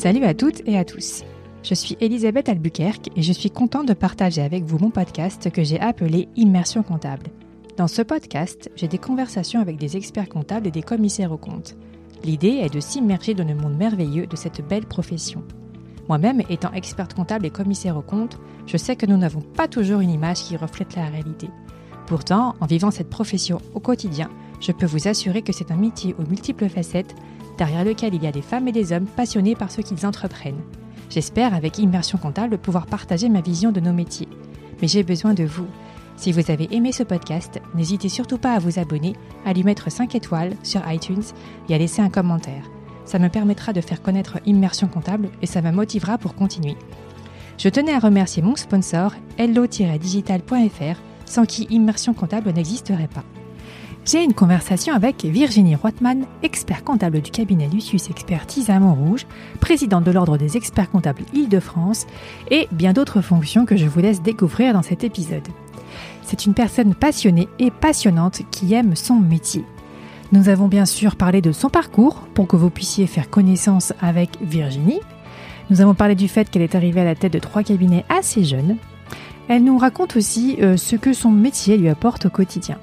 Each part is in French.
Salut à toutes et à tous. Je suis Elisabeth Albuquerque et je suis contente de partager avec vous mon podcast que j'ai appelé Immersion comptable. Dans ce podcast, j'ai des conversations avec des experts comptables et des commissaires aux comptes. L'idée est de s'immerger dans le monde merveilleux de cette belle profession. Moi-même, étant experte comptable et commissaire aux comptes, je sais que nous n'avons pas toujours une image qui reflète la réalité. Pourtant, en vivant cette profession au quotidien, je peux vous assurer que c'est un métier aux multiples facettes, derrière lequel il y a des femmes et des hommes passionnés par ce qu'ils entreprennent. J'espère, avec Immersion Comptable, pouvoir partager ma vision de nos métiers. Mais j'ai besoin de vous. Si vous avez aimé ce podcast, n'hésitez surtout pas à vous abonner, à lui mettre 5 étoiles sur iTunes et à laisser un commentaire. Ça me permettra de faire connaître Immersion Comptable et ça me motivera pour continuer. Je tenais à remercier mon sponsor, hello-digital.fr, sans qui Immersion Comptable n'existerait pas. J'ai une conversation avec Virginie Rothman, expert comptable du cabinet Lucius Expertise à Montrouge, présidente de l'Ordre des experts comptables Île-de-France et bien d'autres fonctions que je vous laisse découvrir dans cet épisode. C'est une personne passionnée et passionnante qui aime son métier. Nous avons bien sûr parlé de son parcours pour que vous puissiez faire connaissance avec Virginie. Nous avons parlé du fait qu'elle est arrivée à la tête de trois cabinets assez jeunes. Elle nous raconte aussi euh, ce que son métier lui apporte au quotidien.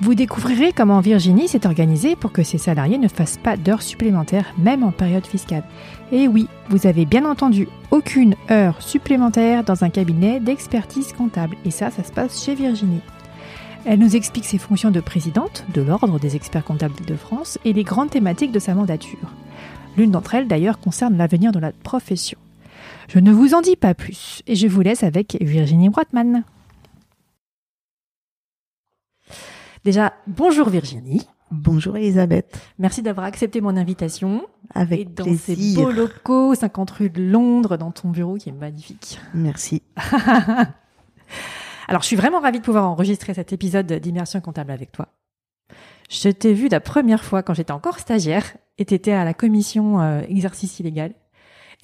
Vous découvrirez comment Virginie s'est organisée pour que ses salariés ne fassent pas d'heures supplémentaires, même en période fiscale. Et oui, vous avez bien entendu, aucune heure supplémentaire dans un cabinet d'expertise comptable. Et ça, ça se passe chez Virginie. Elle nous explique ses fonctions de présidente de l'Ordre des experts comptables de France et les grandes thématiques de sa mandature. L'une d'entre elles, d'ailleurs, concerne l'avenir de la profession. Je ne vous en dis pas plus et je vous laisse avec Virginie Broitman. Déjà, bonjour Virginie. Bonjour Elisabeth. Merci d'avoir accepté mon invitation. Avec et dans plaisir. ces beaux locaux, 50 rue de Londres, dans ton bureau qui est magnifique. Merci. Alors, je suis vraiment ravie de pouvoir enregistrer cet épisode d'immersion comptable avec toi. Je t'ai vu la première fois quand j'étais encore stagiaire et t'étais à la commission euh, exercice illégal.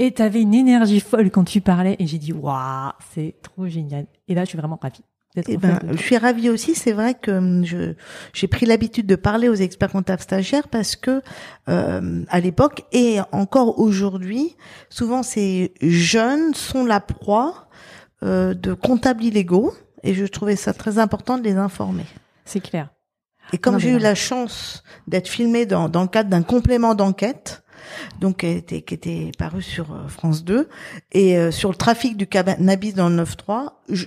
Et t'avais une énergie folle quand tu parlais et j'ai dit waouh, c'est trop génial. Et là, je suis vraiment ravie. Eh en ben, je suis ravie aussi. C'est vrai que hum, je j'ai pris l'habitude de parler aux experts comptables stagiaires parce que euh, à l'époque et encore aujourd'hui, souvent ces jeunes sont la proie euh, de comptables illégaux et je trouvais ça très important de les informer. C'est clair. Et comme j'ai eu la chance d'être filmée dans, dans le cadre d'un complément d'enquête, donc qui était, qui était paru sur euh, France 2, et euh, sur le trafic du cannabis dans le 9-3, je,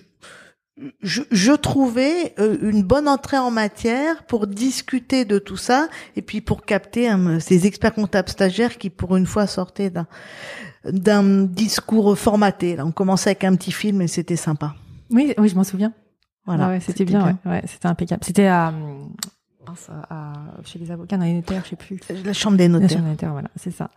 je, je trouvais euh, une bonne entrée en matière pour discuter de tout ça, et puis pour capter hein, ces experts comptables stagiaires qui, pour une fois, sortaient d'un d'un discours formaté. Là, on commençait avec un petit film et c'était sympa. Oui, oui, je m'en souviens. Voilà, Ah ouais, c'était bien, Ouais, ouais, c'était impeccable. C'était à, à- chez les avocats, dans les notaires, je sais plus. La chambre des notaires. sûr, notaire, voilà, c'est ça.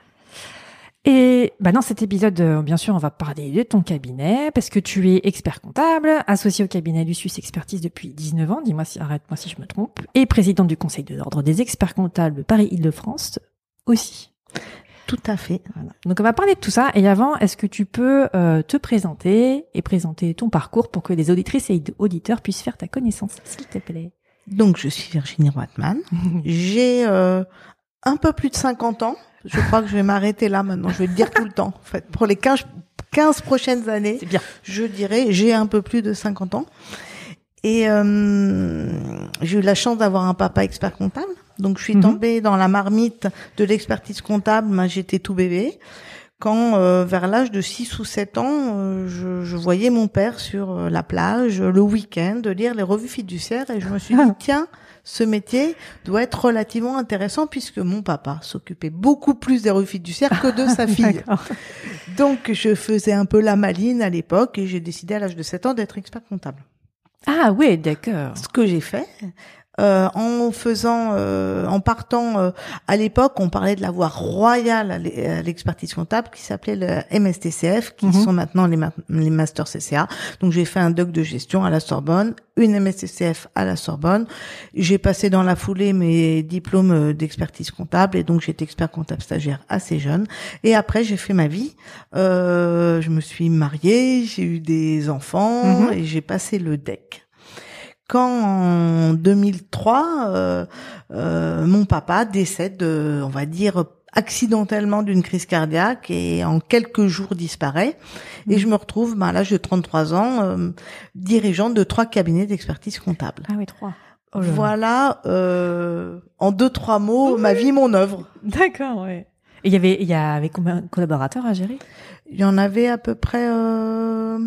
Et bah dans cet épisode, euh, bien sûr, on va parler de ton cabinet parce que tu es expert comptable, associé au cabinet Lucius Expertise depuis 19 ans, dis-moi si arrête-moi si je me trompe, et présidente du Conseil de l'ordre des experts comptables Paris-Île-de-France aussi. Tout à fait. Voilà. Donc on va parler de tout ça. Et avant, est-ce que tu peux euh, te présenter et présenter ton parcours pour que les auditrices et auditeurs puissent faire ta connaissance, s'il te plaît? Donc, je suis Virginie Roitman. J'ai euh, un peu plus de 50 ans. Je crois que je vais m'arrêter là maintenant. Je vais le dire tout le temps. En fait, pour les 15, 15 prochaines années, bien. je dirais, j'ai un peu plus de 50 ans. Et euh, j'ai eu la chance d'avoir un papa expert comptable. Donc, je suis Mhm. tombée dans la marmite de l'expertise comptable. J'étais tout bébé. Quand, euh, vers l'âge de 6 ou 7 ans, euh, je, je voyais mon père sur euh, la plage le week-end lire les revues fiduciaires et je me suis dit, tiens, ce métier doit être relativement intéressant puisque mon papa s'occupait beaucoup plus des revues fiduciaires que de sa fille. Donc, je faisais un peu la maline à l'époque et j'ai décidé à l'âge de 7 ans d'être expert comptable. Ah ouais, d'accord. Ce que j'ai fait, euh, en faisant, euh, en partant, euh, à l'époque, on parlait de la voie royale à l'e- à l'expertise comptable qui s'appelait le MSTCF, qui Mhm. sont maintenant les, ma- les masters CCA. Donc j'ai fait un doc de gestion à la Sorbonne, une MSTCF à la Sorbonne. J'ai passé dans la foulée mes diplômes euh, d'expertise comptable et donc j'étais expert comptable stagiaire assez jeune. Et après j'ai fait ma vie. Euh, je me suis mariée, j'ai eu des enfants Mhm. et j'ai passé le DEC quand en 2003, euh, euh, mon papa décède, euh, on va dire accidentellement d'une crise cardiaque et en quelques jours disparaît. Et Mhm. je me retrouve, ben, à l'âge de 33 ans, euh, dirigeante de trois cabinets d'expertise comptable. Ah oui, trois. Oh là là. Voilà, euh, en deux trois mots, ma vie, mon œuvre. D'accord, ouais. Et il y avait, il y avait combien de collaborateurs à gérer? Il y en avait à peu près euh,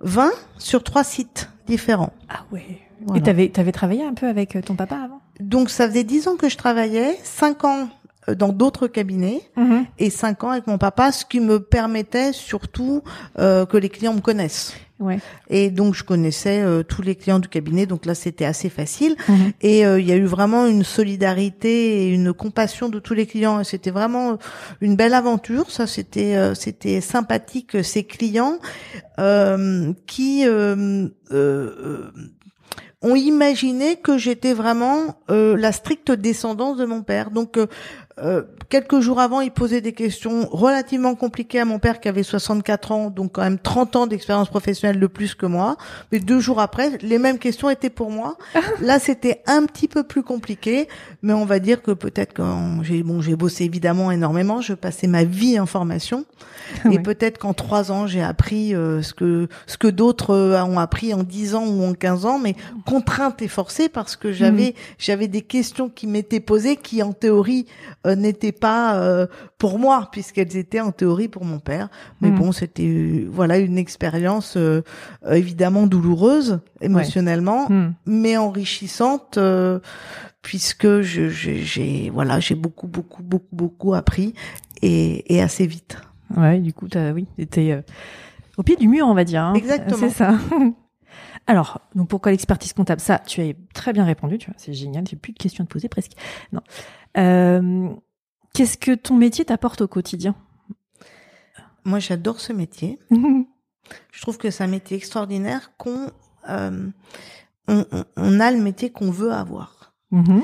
20 sur trois sites différents. Ah ouais. Voilà. Et t'avais, t'avais travaillé un peu avec euh, ton papa avant? Donc ça faisait 10 ans que je travaillais, 5 ans euh, dans d'autres cabinets et 5 ans avec mon papa, ce qui me permettait surtout euh, que les clients me connaissent. Ouais. Et donc je connaissais euh, tous les clients du cabinet, donc là c'était assez facile. Mhm. Et euh, il y a eu vraiment une solidarité et une compassion de tous les clients. C'était vraiment une belle aventure. Ça, c'était euh, c'était sympathique. Ces clients euh, qui euh, euh, euh, ont imaginé que j'étais vraiment euh, la stricte descendance de mon père. Donc euh, quelques jours avant, il posait des questions relativement compliquées à mon père qui avait 64 ans, donc quand même 30 ans d'expérience professionnelle de plus que moi. Mais deux jours après, les mêmes questions étaient pour moi. Là, c'était un petit peu plus compliqué, mais on va dire que peut-être quand j'ai bon, j'ai bossé évidemment énormément, je passais ma vie en formation, et Ouais. peut-être qu'en trois ans, j'ai appris euh, ce que ce que d'autres euh, ont appris en 10 ans ou en 15 ans, mais contrainte et forcée parce que j'avais j'avais des questions qui m'étaient posées qui en théorie n'étaient pas euh, pour moi puisqu'elles étaient en théorie pour mon père. Mais Mhm. bon, c'était euh, voilà une expérience euh, euh, évidemment douloureuse émotionnellement, Hmm. mais enrichissante euh, puisque je- j'ai voilà j'ai beaucoup beaucoup beaucoup beaucoup appris et, et assez vite. Ouais, du coup, t'as, oui, t'étais euh, au pied du mur, on va dire. hein. Exactement. C'est ça. Alors, donc pourquoi l'expertise comptable? Ça, tu as très bien répondu, tu vois, c'est génial, j'ai plus de questions à te poser presque. Non. Euh, qu'est-ce que ton métier t'apporte au quotidien? Moi, j'adore ce métier. Je trouve que c'est un métier extraordinaire qu'on euh, on, on- a le métier qu'on veut avoir. Mhm.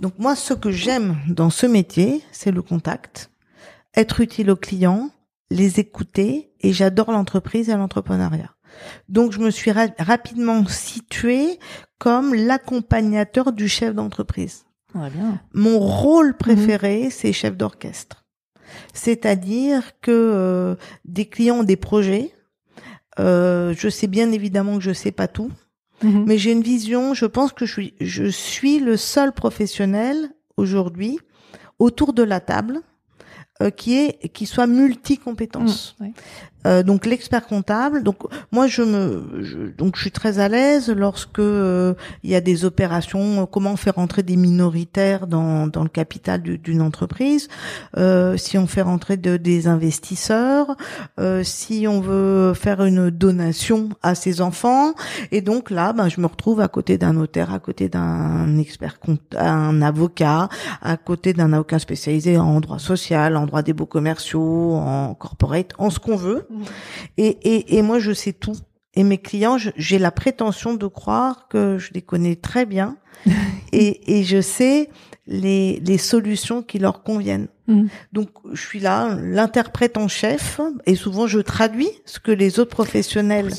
Donc moi, ce que j'aime dans ce métier, c'est le contact, être utile aux clients, les écouter, et j'adore l'entreprise et l'entrepreneuriat. Donc je me suis ra- rapidement située comme l'accompagnateur du chef d'entreprise. Ouais, bien. Mon rôle préféré, c'est chef d'orchestre. C'est-à-dire que euh, des clients ont des projets. Euh, je sais bien évidemment que je sais pas tout, Mhm. mais j'ai une vision. Je pense que je suis, je suis le seul professionnel aujourd'hui autour de la table euh, qui est qui soit multi-compétences. Mm, ouais. Euh, donc l'expert comptable. Donc moi je me je- donc je suis très à l'aise lorsque euh, il y a des opérations. euh, Comment faire rentrer des minoritaires dans dans le capital du- d'une entreprise euh, Si on fait rentrer de, des investisseurs, euh, si on veut faire une donation à ses enfants. Et donc là, ben je me retrouve à côté d'un notaire, à côté d'un expert un avocat, à côté d'un avocat spécialisé en droit social, en droit des beaux commerciaux, en corporate, en ce qu'on veut. Et, et, et moi, je sais tout. Et mes clients, j'ai la prétention de croire que je les connais très bien et, et je sais les, les solutions qui leur conviennent. Mhm. Donc, je suis là, l'interprète en chef, et souvent je traduis ce que les autres professionnels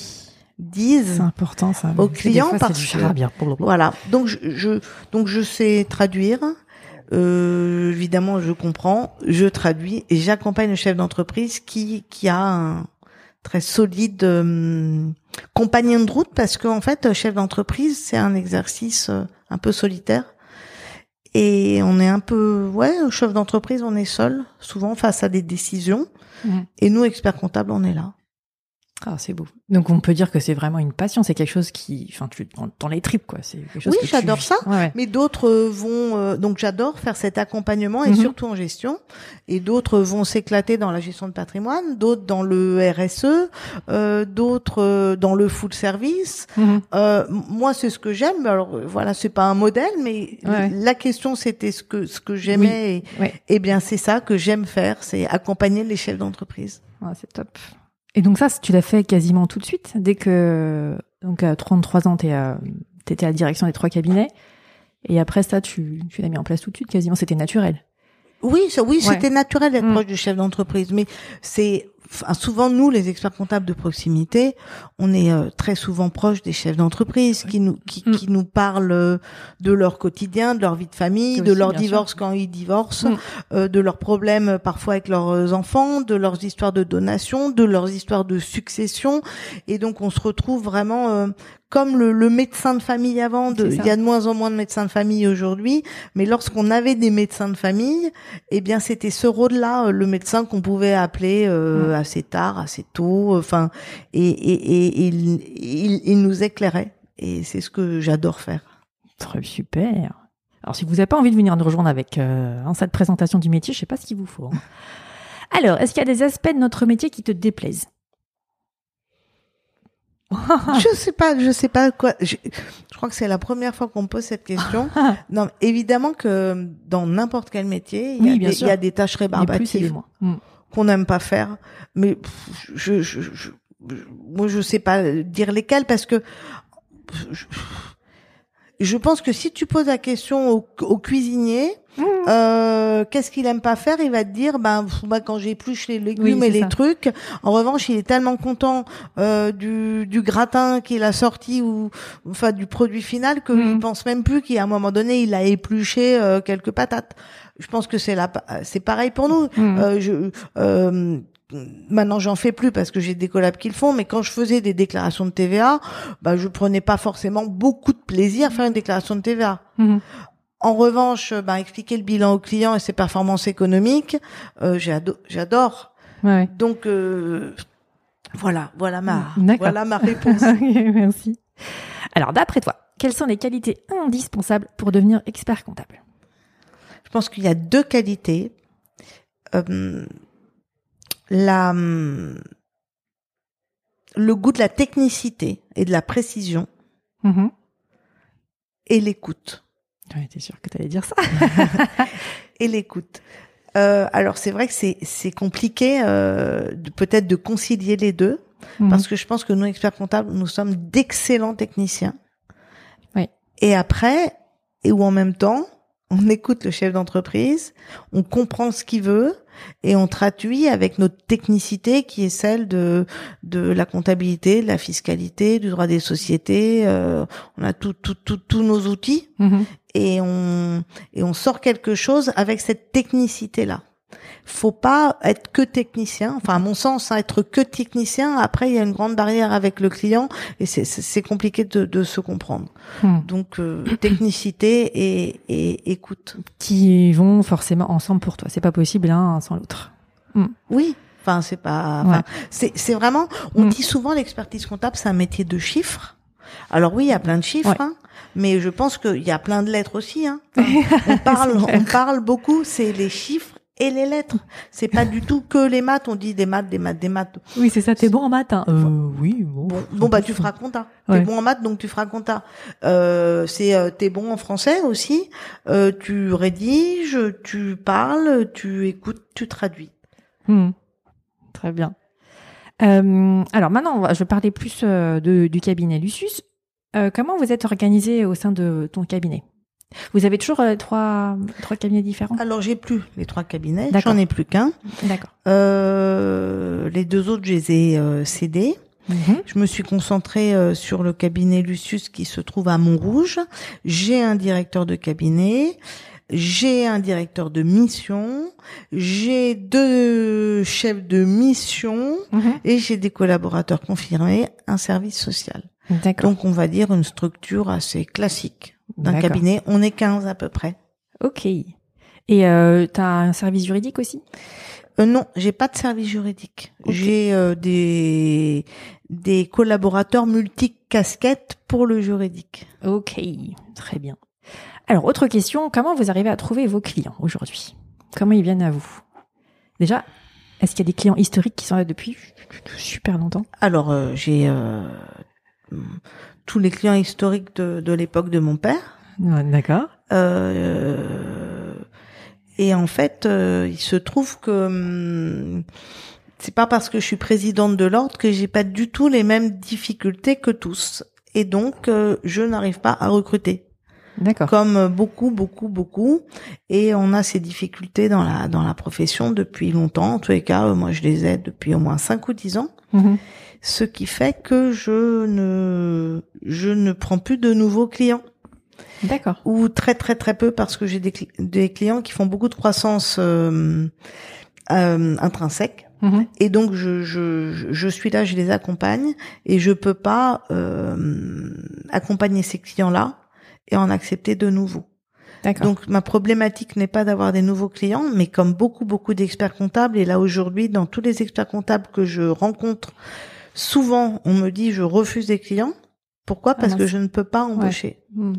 disent. C'est important ça. Aux des clients, fois, parce du que- charabia. Blablabla. Voilà. Donc je, je donc je sais traduire. Euh, évidemment, je comprends, je traduis et j'accompagne le chef d'entreprise qui qui a un très solide euh, compagnon de route parce qu'en fait, chef d'entreprise, c'est un exercice euh, un peu solitaire. Et on est un peu, ouais, chef d'entreprise, on est seul, souvent face à des décisions. Et nous, experts comptables, on est là. Ah, c'est beau. Donc on peut dire que c'est vraiment une passion. C'est quelque chose qui, enfin, tu dans, dans les tripes quoi. C'est quelque chose Oui, tu j'adore ça. Ouais, ouais. Mais d'autres euh, vont euh, donc j'adore faire cet accompagnement et Mhm. surtout en gestion. Et d'autres vont s'éclater dans la gestion de patrimoine, d'autres dans le RSE, euh, d'autres euh, dans le full service. Mhm. Euh, moi, c'est ce que j'aime. Alors voilà, c'est pas un modèle, mais Ouais. la question c'était ce que ce que j'aimais. Ouais. Et, et bien c'est ça que j'aime faire, c'est accompagner les chefs d'entreprise. Ouais, c'est top. Et donc ça, tu l'as fait quasiment tout de suite, dès que donc à 33 ans, tu étais à la direction des trois cabinets, et après ça, tu, tu l'as mis en place tout de suite, quasiment, c'était naturel. Oui, ça, oui, Ouais. c'était naturel d'être Mm. proche du chef d'entreprise, mais c'est enfin, souvent nous, les experts comptables de proximité, on est euh, très souvent proches des chefs d'entreprise qui nous qui, Mm. qui nous parlent euh, de leur quotidien, de leur vie de famille, de Aussi, leur divorce quand ils divorcent, Mm. euh, de leurs problèmes euh, parfois avec leurs euh, enfants, de leurs histoires de donation, de leurs histoires de succession, et donc on se retrouve vraiment euh, comme le, le médecin de famille avant. De, il y a de moins en moins de médecins de famille aujourd'hui, mais lorsqu'on avait des médecins de famille, eh bien c'était ce rôle-là, le médecin qu'on pouvait appeler euh, Mm. Assez tard, assez tôt, enfin, et, et, et, et il, il, il nous éclairait. Et c'est ce que j'adore faire. Très super. Alors, si vous n'avez pas envie de venir nous rejoindre avec euh, cette présentation du métier, je sais pas ce qu'il vous faut. hein. Alors, est-ce qu'il y a des aspects de notre métier qui te déplaisent? Je sais pas, je sais pas quoi. Je, je crois que c'est la première fois qu'on me pose cette question. non, évidemment que dans n'importe quel métier, il y, a Oui, des- sûr. il y a des tâches Les plus et rébarbatives moins. Mm. Qu'on n'aime pas faire. Mais pff, je, je, je, je- moi, je sais pas dire lesquelles parce que je, je pense que si tu poses la question au, au cuisinier, Mm. euh, qu'est-ce qu'il aime pas faire Il va te dire, ben, bah, quand j'épluche les légumes Oui, et les ça. trucs. En revanche, il est tellement content euh, du, du gratin qu'il a sorti ou enfin du produit final que Mhm. il pense même plus qu'à un moment donné, il a épluché euh, quelques patates. Je pense que c'est la, c'est pareil pour nous. Mm. Euh, je, euh, maintenant, j'en fais plus parce que j'ai des collabs qui le font, mais quand je faisais des déclarations de TVA, bah, je prenais pas forcément beaucoup de plaisir à faire une déclaration de TVA. Mhm. En revanche, bah, expliquer le bilan au client et ses performances économiques, euh, j'ado- j'adore. Ouais. Donc euh, voilà, voilà ma, D'accord. voilà ma réponse. Merci. Alors, d'après toi, quelles sont les qualités indispensables pour devenir expert comptable? Pense qu'il y a deux qualités. Euh, la, le goût de la technicité et de la précision Mhm. et l'écoute. Ouais, t'es sûr que t'allais dire ça Et l'écoute. Euh, alors c'est vrai que c'est compliqué euh, peut-être de concilier les deux Mhm. parce que je pense que nous experts comptables nous sommes d'excellents techniciens. Oui. Et après et ou en même temps on écoute le chef d'entreprise, on comprend ce qu'il veut et on traduit avec notre technicité qui est celle de de la comptabilité, de la fiscalité, du droit des sociétés. euh, on a tout, tout, tout, tous nos outils Mhm. et on et on sort quelque chose avec cette technicité là. Faut pas être que technicien. Enfin, à mon sens, hein, être que technicien. Après, il y a une grande barrière avec le client et c'est compliqué de, de se comprendre. Mhm. Donc, euh, technicité et, et écoute. Qui vont forcément ensemble pour toi. C'est pas possible l'un sans l'autre. Oui. Enfin, c'est pas. Enfin, Ouais. c'est vraiment. On Mm. dit souvent l'expertise comptable, c'est un métier de chiffres. Alors oui, il y a plein de chiffres, Ouais. hein, mais je pense qu'il y a plein de lettres aussi. Hein. on parle, on parle beaucoup. C'est les chiffres et les lettres. C'est pas du tout que les maths. On dit des maths, des maths, des maths. Oui, c'est ça. T'es bon en maths hein euh, Oui, bon. Bon, bon bah tu feras compta. Ouais. T'es bon en maths, donc tu feras compta. Euh, c'est euh, t'es bon en français aussi. Euh, tu rédiges, tu parles, tu écoutes, tu traduis. Mhm. Très bien. Euh, alors maintenant, je vais parler plus euh, de, du cabinet Lucius. Euh, comment vous êtes organisé au sein de ton cabinet? Vous avez toujours euh, trois, trois cabinets différents? Alors j'ai plus les trois cabinets, j'en ai plus qu'un. D'accord. Euh, les deux autres, je les ai euh, cédés. Mhm. Je me suis concentrée euh, sur le cabinet Lucius qui se trouve à Montrouge. J'ai un directeur de cabinet, j'ai un directeur de mission, j'ai deux chefs de mission Mhm. et j'ai des collaborateurs confirmés, un service social. D'accord. Donc on va dire une structure assez classique d'un cabinet. On est 15 à peu près. Ok. Et euh, tu as un service juridique aussi? Euh, non, j'ai pas de service juridique. J'ai euh, des des collaborateurs multicasquettes pour le juridique. Ok, très bien. Alors, autre question, comment vous arrivez à trouver vos clients aujourd'hui? Comment ils viennent à vous? Déjà, est-ce qu'il y a des clients historiques qui sont là depuis super longtemps? Alors euh, j'ai euh, tous les clients historiques de, de l'époque de mon père. D'accord. Euh, et en fait, euh, il se trouve que hum, c'est pas parce que je suis présidente de l'ordre que j'ai pas du tout les mêmes difficultés que tous. Et donc, euh, je n'arrive pas à recruter. D'accord. comme beaucoup, beaucoup, beaucoup. Et on a ces difficultés dans la dans la profession depuis longtemps. En tous les cas, euh, moi, je les aide depuis au moins cinq ou dix ans. Mhm. Ce qui fait que je ne je ne prends plus de nouveaux clients D'accord. ou très très très peu parce que j'ai des, cli- des clients qui font beaucoup de croissance euh, euh, intrinsèque. Mhm. Et donc je, je, je- suis là, je les accompagne et je peux pas euh, accompagner ces clients-là et en accepter de nouveaux. Donc ma problématique n'est pas d'avoir des nouveaux clients, mais comme beaucoup beaucoup d'experts comptables et là aujourd'hui dans tous les experts comptables que je rencontre, souvent on me dit je refuse des clients. Pourquoi? Parce mince. que je ne peux pas embaucher. Mhm.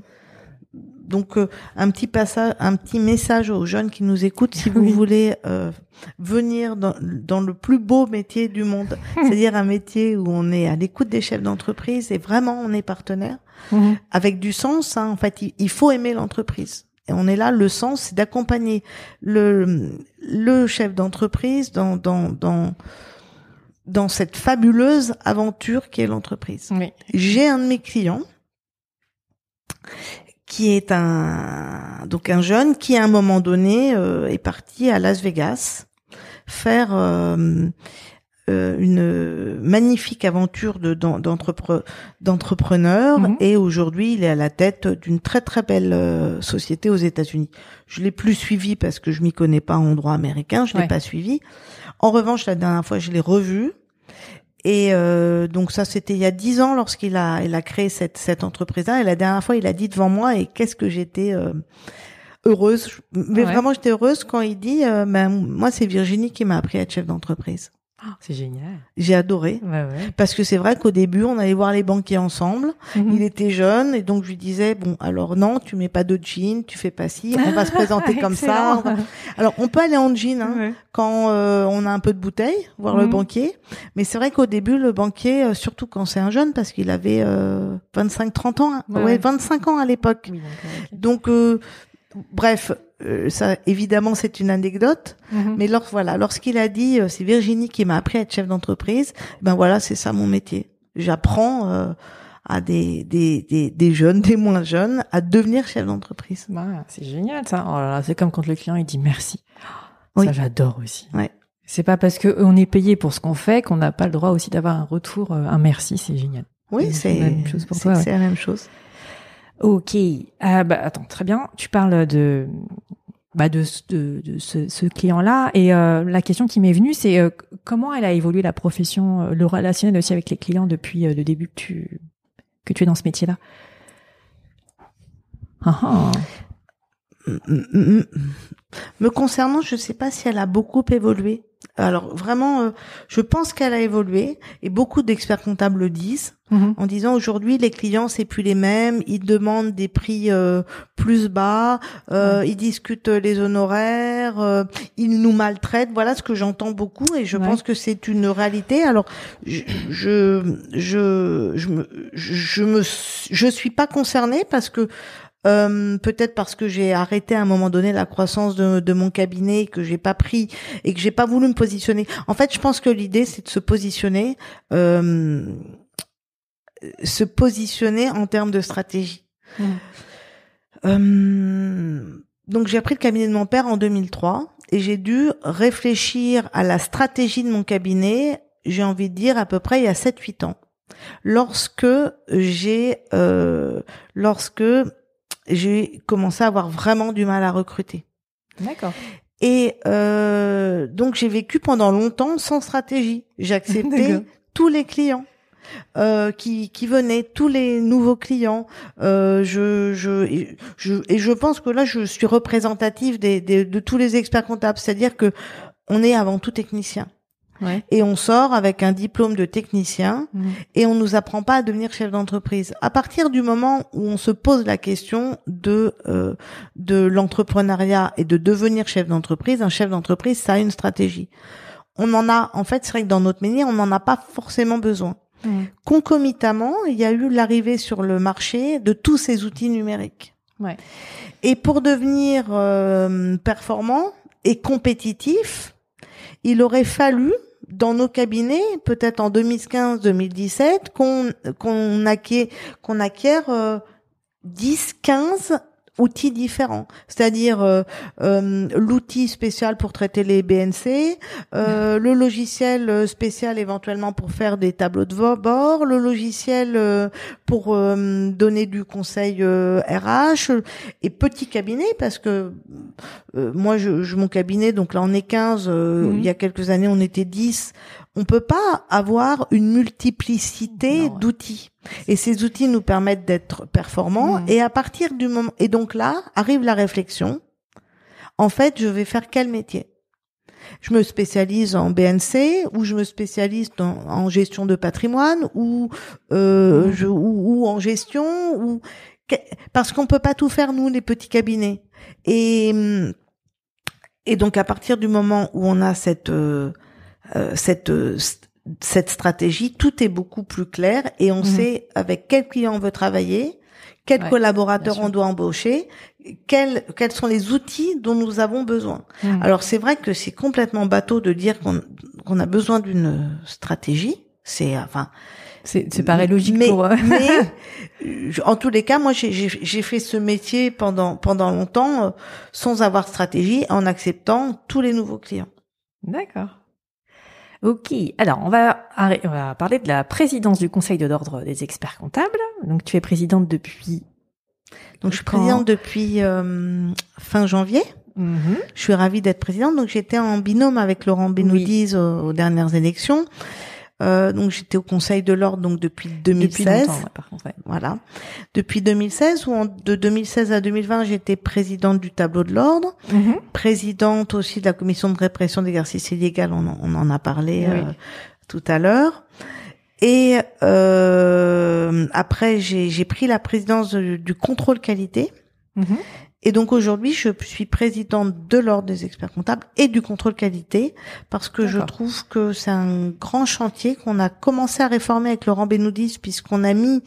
Donc euh, un petit passage, un petit message aux jeunes qui nous écoutent, si vous voulez euh, venir dans, dans le plus beau métier du monde, c'est-à-dire un métier où on est à l'écoute des chefs d'entreprise et vraiment on est partenaire Mhm. avec du sens. hein, en fait, il, il faut aimer l'entreprise. Et on est là, le sens, c'est d'accompagner le le chef d'entreprise dans dans dans dans cette fabuleuse aventure qui est l'entreprise. Oui. J'ai un de mes clients qui est un donc un jeune qui à un moment donné euh, est parti à Las Vegas faire euh, euh, une magnifique aventure de d'en- d'entrepre- d'entrepreneur Mhm. et aujourd'hui il est à la tête d'une très très belle société aux États-Unis. Je l'ai plus suivi parce que je m'y connais pas en droit américain, je l'ai Ouais. pas suivi. En revanche, la dernière fois, je l'ai revu. Et euh, donc ça, c'était il y a dix ans lorsqu'il a, il a créé cette, cette entreprise-là. Et la dernière fois, il a dit devant moi, et qu'est-ce que j'étais euh, heureuse? Mais Ouais. vraiment, j'étais heureuse quand il dit, euh, ben, moi, c'est Virginie qui m'a appris à être chef d'entreprise. C'est génial. J'ai adoré. Ouais, ouais. Parce que c'est vrai qu'au début, on allait voir les banquiers ensemble. Mhm. Il était jeune et donc je lui disais bon alors non tu mets pas de jean tu fais pas ci on va se présenter comme ça va- alors on peut aller en jean hein, Ouais. quand euh, on a un peu de bouteille voir le Mhm. banquier mais c'est vrai qu'au début le banquier euh, surtout quand c'est un jeune parce qu'il avait euh, 25 30 ans hein. Ouais, ouais, ouais. 25 ans à l'époque Oui, donc, euh, euh, bref euh, ça évidemment c'est une anecdote Mhm. mais lors, voilà lorsqu'il a dit euh, c'est Virginie qui m'a appris à être chef d'entreprise ben voilà c'est ça mon métier j'apprends euh, à des, des, des, des jeunes, des moins jeunes, à devenir chef d'entreprise. Ouais, c'est génial ça. Oh là là, c'est comme quand le client il dit merci. Oui. Ça j'adore aussi. Ouais. C'est pas parce que on est payé pour ce qu'on fait qu'on n'a pas le droit aussi d'avoir un retour, euh, un merci. C'est génial. Oui, C'est la même chose pour c'est- toi, ouais. c'est la même chose. Ok. Ah bah attends, très bien. Tu parles de bah de, de, ce, client-là et euh, la question qui m'est venue, c'est euh, comment elle a évolué la profession, euh, le relationnel aussi avec les clients depuis le début que tu que tu es dans ce métier-là? Ah, ah. Me concernant, je ne sais pas si elle a beaucoup évolué. Alors vraiment, euh, je pense qu'elle a évolué et beaucoup d'experts comptables le disent Mhm. en disant aujourd'hui les clients c'est plus les mêmes, ils demandent des prix euh, plus bas, euh, ils discutent les honoraires, euh, ils nous maltraitent. Voilà ce que j'entends beaucoup et je Ouais. pense que c'est une réalité. Alors je je je je me je me je suis pas concernée parce que euh, peut-être parce que j'ai arrêté à un moment donné la croissance de, de mon cabinet, que j'ai pas pris et que j'ai pas voulu me positionner. En fait, je pense que l'idée c'est de se positionner, euh, se positionner en termes de stratégie. Mhm. Euh, donc j'ai appris le cabinet de mon père en 2003 et j'ai dû réfléchir à la stratégie de mon cabinet, j'ai envie de dire à peu près il y a 7-8 ans. Lorsque j'ai euh, lorsque j'ai commencé à avoir vraiment du mal à recruter. D'accord. Et euh, donc j'ai vécu pendant longtemps sans stratégie. J'acceptais tous les clients euh, qui, qui venaient, tous les nouveaux clients. Euh, je, je, je, et je pense que là, je suis représentative des, des- de tous les experts comptables. C'est-à-dire que on est avant tout technicien. Ouais. Et on sort avec un diplôme de technicien Mhm. et on nous apprend pas à devenir chef d'entreprise. À partir du moment où on se pose la question de euh, de l'entrepreneuriat et de devenir chef d'entreprise, un chef d'entreprise ça a une stratégie. On en a en fait, c'est vrai que dans notre métier, on n'en a pas forcément besoin. Mhm. Concomitamment, il y a eu l'arrivée sur le marché de tous ces outils numériques. Ouais. Et pour devenir euh, performant et compétitif, il aurait fallu dans nos cabinets, peut-être en 2015-2017, qu'on qu'on acquiert, qu'on acquiert euh, 10, 15 outils différents, c'est-à-dire euh, euh, l'outil spécial pour traiter les BNC, euh, le logiciel spécial éventuellement pour faire des tableaux de bord, le logiciel pour donner du conseil RH et petit cabinet parce que moi je, je, mon cabinet donc là on est 15, il y a quelques années on était 10, on peut pas avoir une multiplicité d'outils. Et ces outils nous permettent d'être performants. Et à partir du moment, et donc là arrive la réflexion. En fait, je vais faire quel métier? Je me spécialise en BNC ou je me spécialise en gestion de patrimoine ou, euh, je, ou, en gestion ou parce qu'on peut pas tout faire nous les petits cabinets. Et et donc à partir du moment où on a cette euh, cette euh, cette stratégie, tout est beaucoup plus clair et on mhm. sait avec quel client on veut travailler, quel collaborateur on doit embaucher, quels quels sont les outils dont nous avons besoin. Mhm. Alors c'est vrai que c'est complètement bateau de dire qu'on qu'on a besoin d'une stratégie. C'est enfin c'est c'est paraît logique mais, pour. mais en tous les cas, moi j'ai j'ai fait ce métier pendant pendant longtemps sans avoir stratégie, en acceptant tous les nouveaux clients. D'accord. Ok, alors on va, on va parler de la présidence du Conseil de l'ordre des experts comptables. Donc tu es présidente depuis... Donc je suis présidente depuis euh, fin janvier. Mhm. Je suis ravie d'être présidente. Donc j'étais en binôme avec Laurent Benoudiz aux, dernières élections. Euh, donc j'étais au Conseil de l'ordre donc depuis 2016. Depuis par contre, Voilà. Depuis 2016 ou de 2016 à 2020, j'étais présidente du tableau de l'ordre, mhm. présidente aussi de la commission de répression d'exercice illégal, on, on, en a parlé euh, tout à l'heure. Et euh, après, j'ai pris la présidence du, contrôle qualité. Mhm. Et donc aujourd'hui, je suis présidente de l'ordre des experts comptables et du contrôle qualité parce que je trouve que c'est un grand chantier qu'on a commencé à réformer avec Laurent Benoudis puisqu'on a mis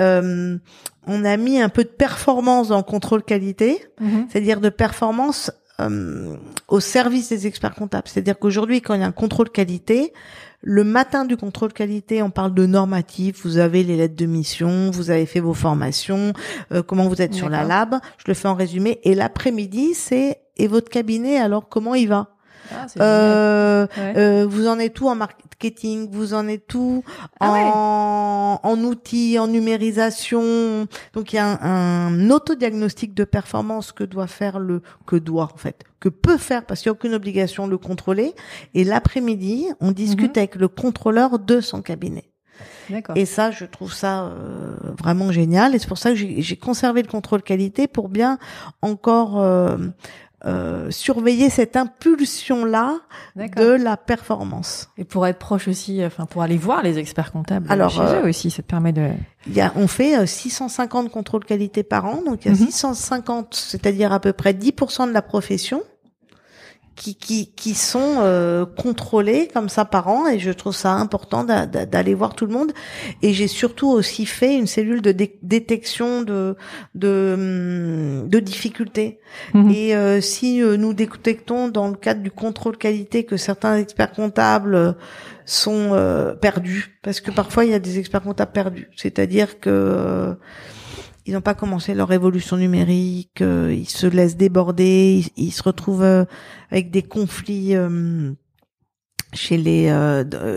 euh, on a mis un peu de performance dans le contrôle qualité, mhm. c'est-à-dire de performance euh, au service des experts comptables. C'est-à-dire qu'aujourd'hui, quand il y a un contrôle qualité, le matin du contrôle qualité, on parle de normatif. Vous avez les lettres de mission, vous avez fait vos formations, euh, comment vous êtes sur la lab. Je le fais en résumé. Et l'après-midi, c'est et votre cabinet alors comment il va? Ah, euh, euh, vous en êtes tout en marketing, vous en êtes tout ah en, en outils, en numérisation? Donc il y a un, un autodiagnostic de performance que doit faire le que doit en fait que peut faire parce qu'il n'y a aucune obligation de le contrôler. Et l'après-midi, on discute mhm. avec le contrôleur de son cabinet. Et ça, je trouve ça euh, vraiment génial. Et c'est pour ça que j'ai conservé le contrôle qualité pour bien encore euh, euh, surveiller cette impulsion-là de la performance. Et pour être proche aussi, enfin pour aller voir les experts comptables Alors, chez eux aussi, ça te permet de... Il y a, on fait 650 contrôles qualité par an, donc il y a 650, mhm. c'est-à-dire à peu près 10% de la profession qui, qui, qui sont euh, contrôlés comme ça par an et je trouve ça important d'aller voir tout le monde. Et j'ai surtout aussi fait une cellule de détection de de, hum, de difficultés. Mhm. et euh, si euh, nous détectons dans le cadre du contrôle qualité que certains experts comptables sont perdus parce que parfois il y a des experts comptables perdus. C'est-à-dire que ils n'ont pas commencé leur évolution numérique, euh, ils se laissent déborder, ils, se retrouvent euh, avec des conflits euh, chez les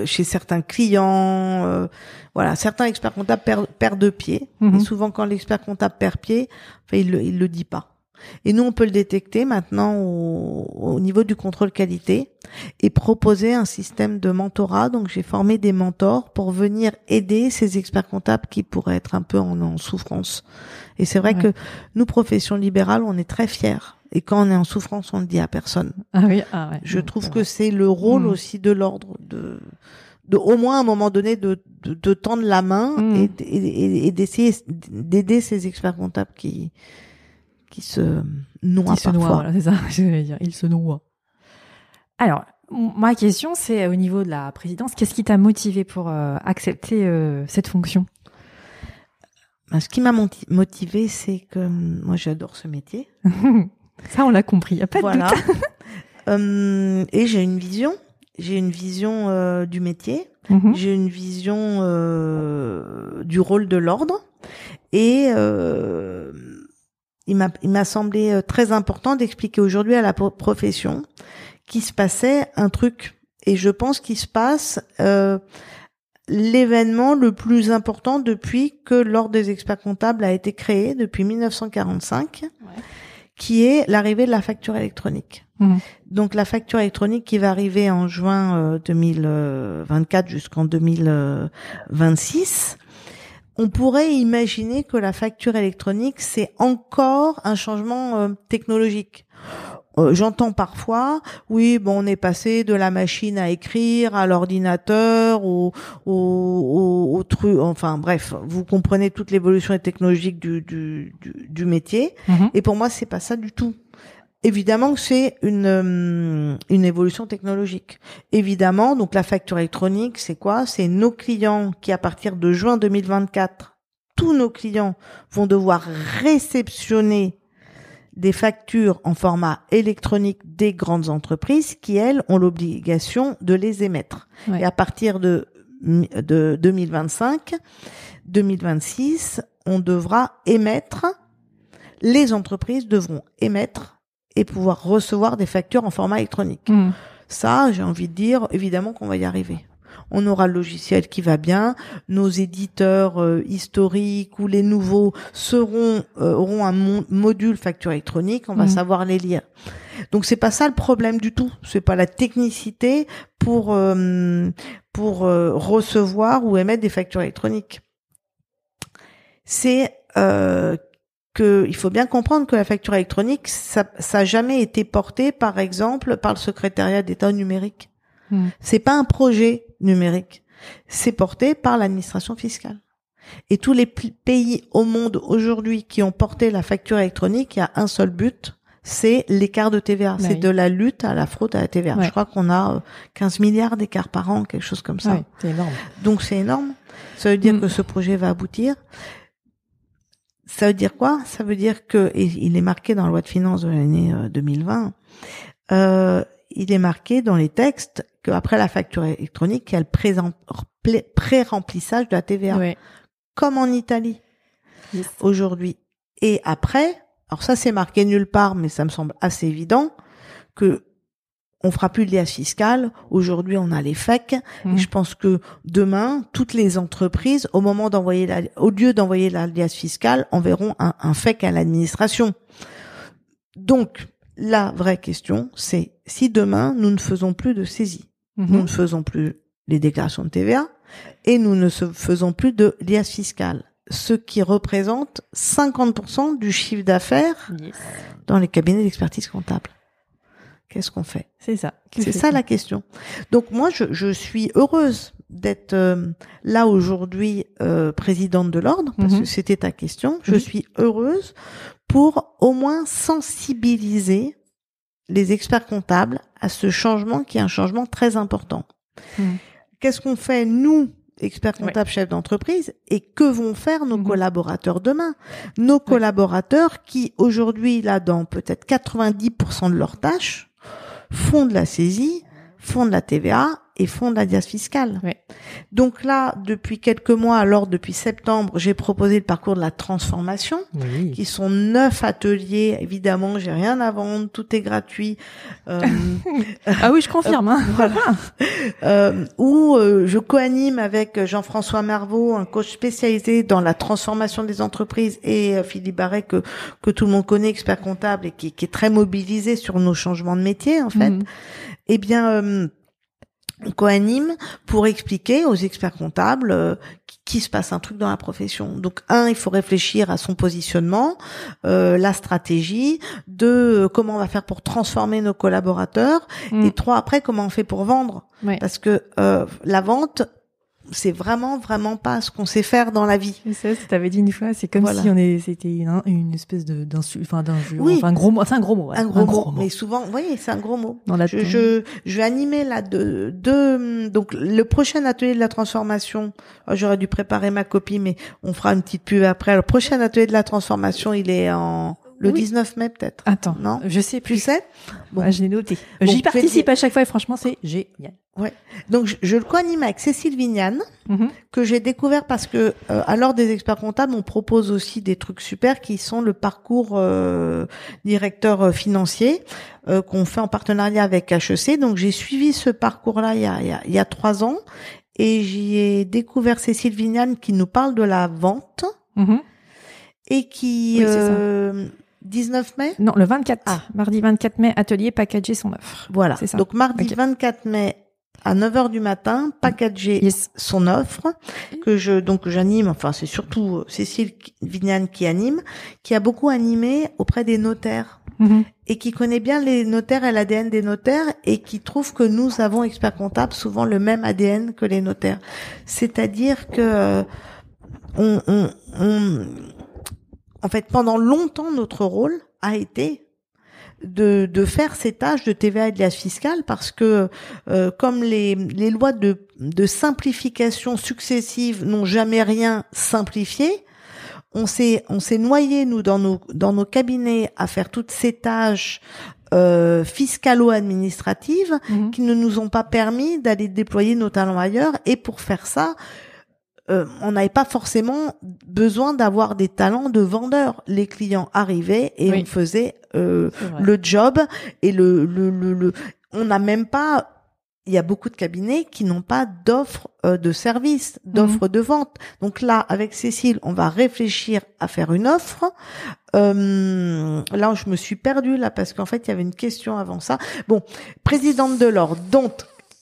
chez certains clients. voilà, certains experts comptables perdent, perdent pied. Mhm. Et souvent, quand l'expert comptable perd pied, enfin, il le, il le dit pas. Et nous, on peut le détecter maintenant au, niveau du contrôle qualité et proposer un système de mentorat. Donc, j'ai formé des mentors pour venir aider ces experts comptables qui pourraient être un peu en, souffrance. Et c'est vrai que nous, profession libérale, on est très fiers. Et quand on est en souffrance, on le dit à personne. Ah oui, ah ouais. Je trouve que c'est le rôle mm. aussi de l'ordre de, de, au moins à un moment donné, de, de, tendre la main mm. et, d'essayer d'aider ces experts comptables qui, qui se noie qui parfois. voilà, c'est ça, je dire, il se noie. Alors, ma question, c'est au niveau de la présidence, qu'est-ce qui t'a motivé pour euh, accepter euh, cette fonction? Ben, Ce qui m'a motivé, c'est que hum, moi, j'adore ce métier. ça, on l'a compris, y a pas voilà. de doute. Hum, et j'ai une vision, j'ai une vision euh, du métier, mhm. j'ai une vision du rôle de l'ordre. Et euh, il m'a il m'a semblé euh, très important d'expliquer aujourd'hui à la profession qu'il se passait un truc. Et je pense qu'il se passe euh, l'événement le plus important depuis que l'ordre des experts comptables a été créé depuis 1945, qui est l'arrivée de la facture électronique. Mmh. Donc la facture électronique qui va arriver en juin 2024 euh, jusqu'en 2026 on pourrait imaginer que la facture électronique, c'est encore un changement euh, technologique. Euh, j'entends parfois, oui, bon, on est passé de la machine à écrire à l'ordinateur, au, au, au, truc, enfin bref, vous comprenez toute l'évolution technologique du, du, du, métier. Mhm. Et pour moi, c'est pas ça du tout. Évidemment que c'est une, euh, une évolution technologique. Évidemment, donc la facture électronique, c'est quoi? C'est nos clients qui, à partir de juin 2024, tous nos clients vont devoir réceptionner des factures en format électronique des grandes entreprises qui, elles, ont l'obligation de les émettre. Et à partir de, de 2025, 2026, on devra émettre, les entreprises devront émettre et pouvoir recevoir des factures en format électronique. Hmm. Ça, j'ai envie de dire, évidemment qu'on va y arriver. On aura le logiciel qui va bien, nos éditeurs euh, historiques ou les nouveaux seront euh, auront un module facture électronique, on va hmm. savoir les lire. Donc c'est pas ça le problème du tout, c'est pas la technicité pour euh, pour recevoir ou émettre des factures électroniques. C'est que il faut bien comprendre que la facture électronique, ça, ça a jamais été porté, par exemple, par le secrétariat d'État numérique. Hmm. C'est pas un projet numérique. C'est porté par l'administration fiscale. Et tous les pays au monde aujourd'hui qui ont porté la facture électronique, il y a un seul but, c'est l'écart de TVA. C'est de la lutte à la fraude à la TVA. Je crois qu'on a 15 euh, milliards d'écarts par an, quelque chose comme ça. c'est énorme. Donc c'est énorme. Ça veut dire hmm. que ce projet va aboutir. Ça veut dire quoi? Ça veut dire que, et il est marqué dans la loi de finances de l'année 2020, euh, euh, il est marqué dans les textes qu'après la facture électronique, il y a le pré-remplissage de la TVA, comme en Italie. Aujourd'hui. Et après, alors ça c'est marqué nulle part, mais ça me semble assez évident que on fera plus de liasse fiscale. Aujourd'hui, on a les FEC. Et mmh. je pense que demain, toutes les entreprises, au moment d'envoyer la, au lieu d'envoyer la liasse fiscale, enverront un, un FEC à l'administration. Donc, la vraie question, c'est si demain, nous ne faisons plus de saisie, mmh. nous ne faisons plus les déclarations de TVA et nous ne faisons plus de liasse fiscale ce qui représente 50% du chiffre d'affaires dans les cabinets d'expertise comptable. Qu'est-ce qu'on fait? C'est ça. C'est ça la question. Donc moi, je, je suis heureuse d'être euh, là aujourd'hui euh, présidente de l'ordre, parce que mhm. c'était ta question. Je suis heureuse pour au moins sensibiliser les experts comptables à ce changement qui est un changement très important. Mhm. Qu'est-ce qu'on fait nous experts comptables, chefs d'entreprise, et que vont faire nos mhm. collaborateurs demain? Nos collaborateurs qui aujourd'hui, là, dans peut-être 90% de leurs tâches, font de la saisie, font de la TVA et la dias fiscale. Donc là, depuis quelques mois, alors depuis septembre, j'ai proposé le parcours de la transformation, qui sont neuf ateliers. Évidemment, j'ai rien à vendre, tout est gratuit. Euh, ah oui, je confirme. Hein. voilà. euh, où euh, je co-anime avec Jean-François Marvaux, un coach spécialisé dans la transformation des entreprises, et euh, Philippe Barret que que tout le monde connaît, expert comptable et qui, qui est très mobilisé sur nos changements de métier en fait. Mhm. Eh bien euh, coanime pour expliquer aux experts comptables euh, qui se passe un truc dans la profession. Donc un, il faut réfléchir à son positionnement, euh, la stratégie, deux, comment on va faire pour transformer nos collaborateurs, mm. et trois, après, comment on fait pour vendre. Parce que euh, la vente, c'est vraiment vraiment pas ce qu'on sait faire dans la vie. C'est ça, tu avais dit une fois, c'est comme si on est, c'était une, une espèce de d'insu, enfin d'un, oui. enfin un gros mot, c'est un gros mot, un, gros, mot. Mais souvent, oui, c'est un gros mot. Dans la je, je, je vais animer là de, de donc le prochain atelier de la transformation. Oh, j'aurais dû préparer ma copie, mais on fera une petite pub après. Le prochain atelier de la transformation, il est en Le Oui. 19 mai peut-être. Attends, Non je sais Tu plus. sais Bon. Ouais, je l'ai noté. Bon, J'y participe à chaque fois et franchement, c'est génial. Donc je, je le co-anime avec Cécile Vignane Mhm. que j'ai découvert parce que euh, à l'ordre des experts comptables, on propose aussi des trucs super qui sont le parcours euh, directeur euh, financier euh, qu'on fait en partenariat avec HEC. Donc j'ai suivi ce parcours-là il y a, il y a, il y a trois ans et j'y ai découvert Cécile Vignane qui nous parle de la vente Mhm. et qui Oui, euh, 19 mai? Non, le 24. Ah. Mardi 24 mai, atelier packager son offre. Voilà. C'est ça. Donc mardi Ok. 24 mai à 9h du matin, packager Yes. son offre que je donc j'anime enfin c'est surtout euh, Cécile Vignane qui anime qui a beaucoup animé auprès des notaires Mhm. et qui connaît bien les notaires et l'ADN des notaires et qui trouve que nous avons experts comptables souvent le même ADN que les notaires c'est-à-dire que euh, on, on, on- en fait pendant longtemps notre rôle a été de, de faire ces tâches de TVA et de liasse fiscale parce que euh, comme les, les lois de, de simplification successives n'ont jamais rien simplifié, on s'est on s'est noyé nous dans nos dans nos cabinets à faire toutes ces tâches euh, fiscalo-administratives Mhm. qui ne nous ont pas permis d'aller déployer nos talents ailleurs. Et pour faire ça, euh, on n'avait pas forcément besoin d'avoir des talents de vendeurs. Les clients arrivaient et Oui. on faisait euh, le job et le le le, le- on n'a même pas il y a beaucoup de cabinets qui n'ont pas d'offre euh, de service, d'offre de vente. Donc là, avec Cécile, on va réfléchir à faire une offre. Euh, là, je me suis perdue là parce qu'en fait, il y avait une question avant ça. Bon, présidente de l'ordre, donc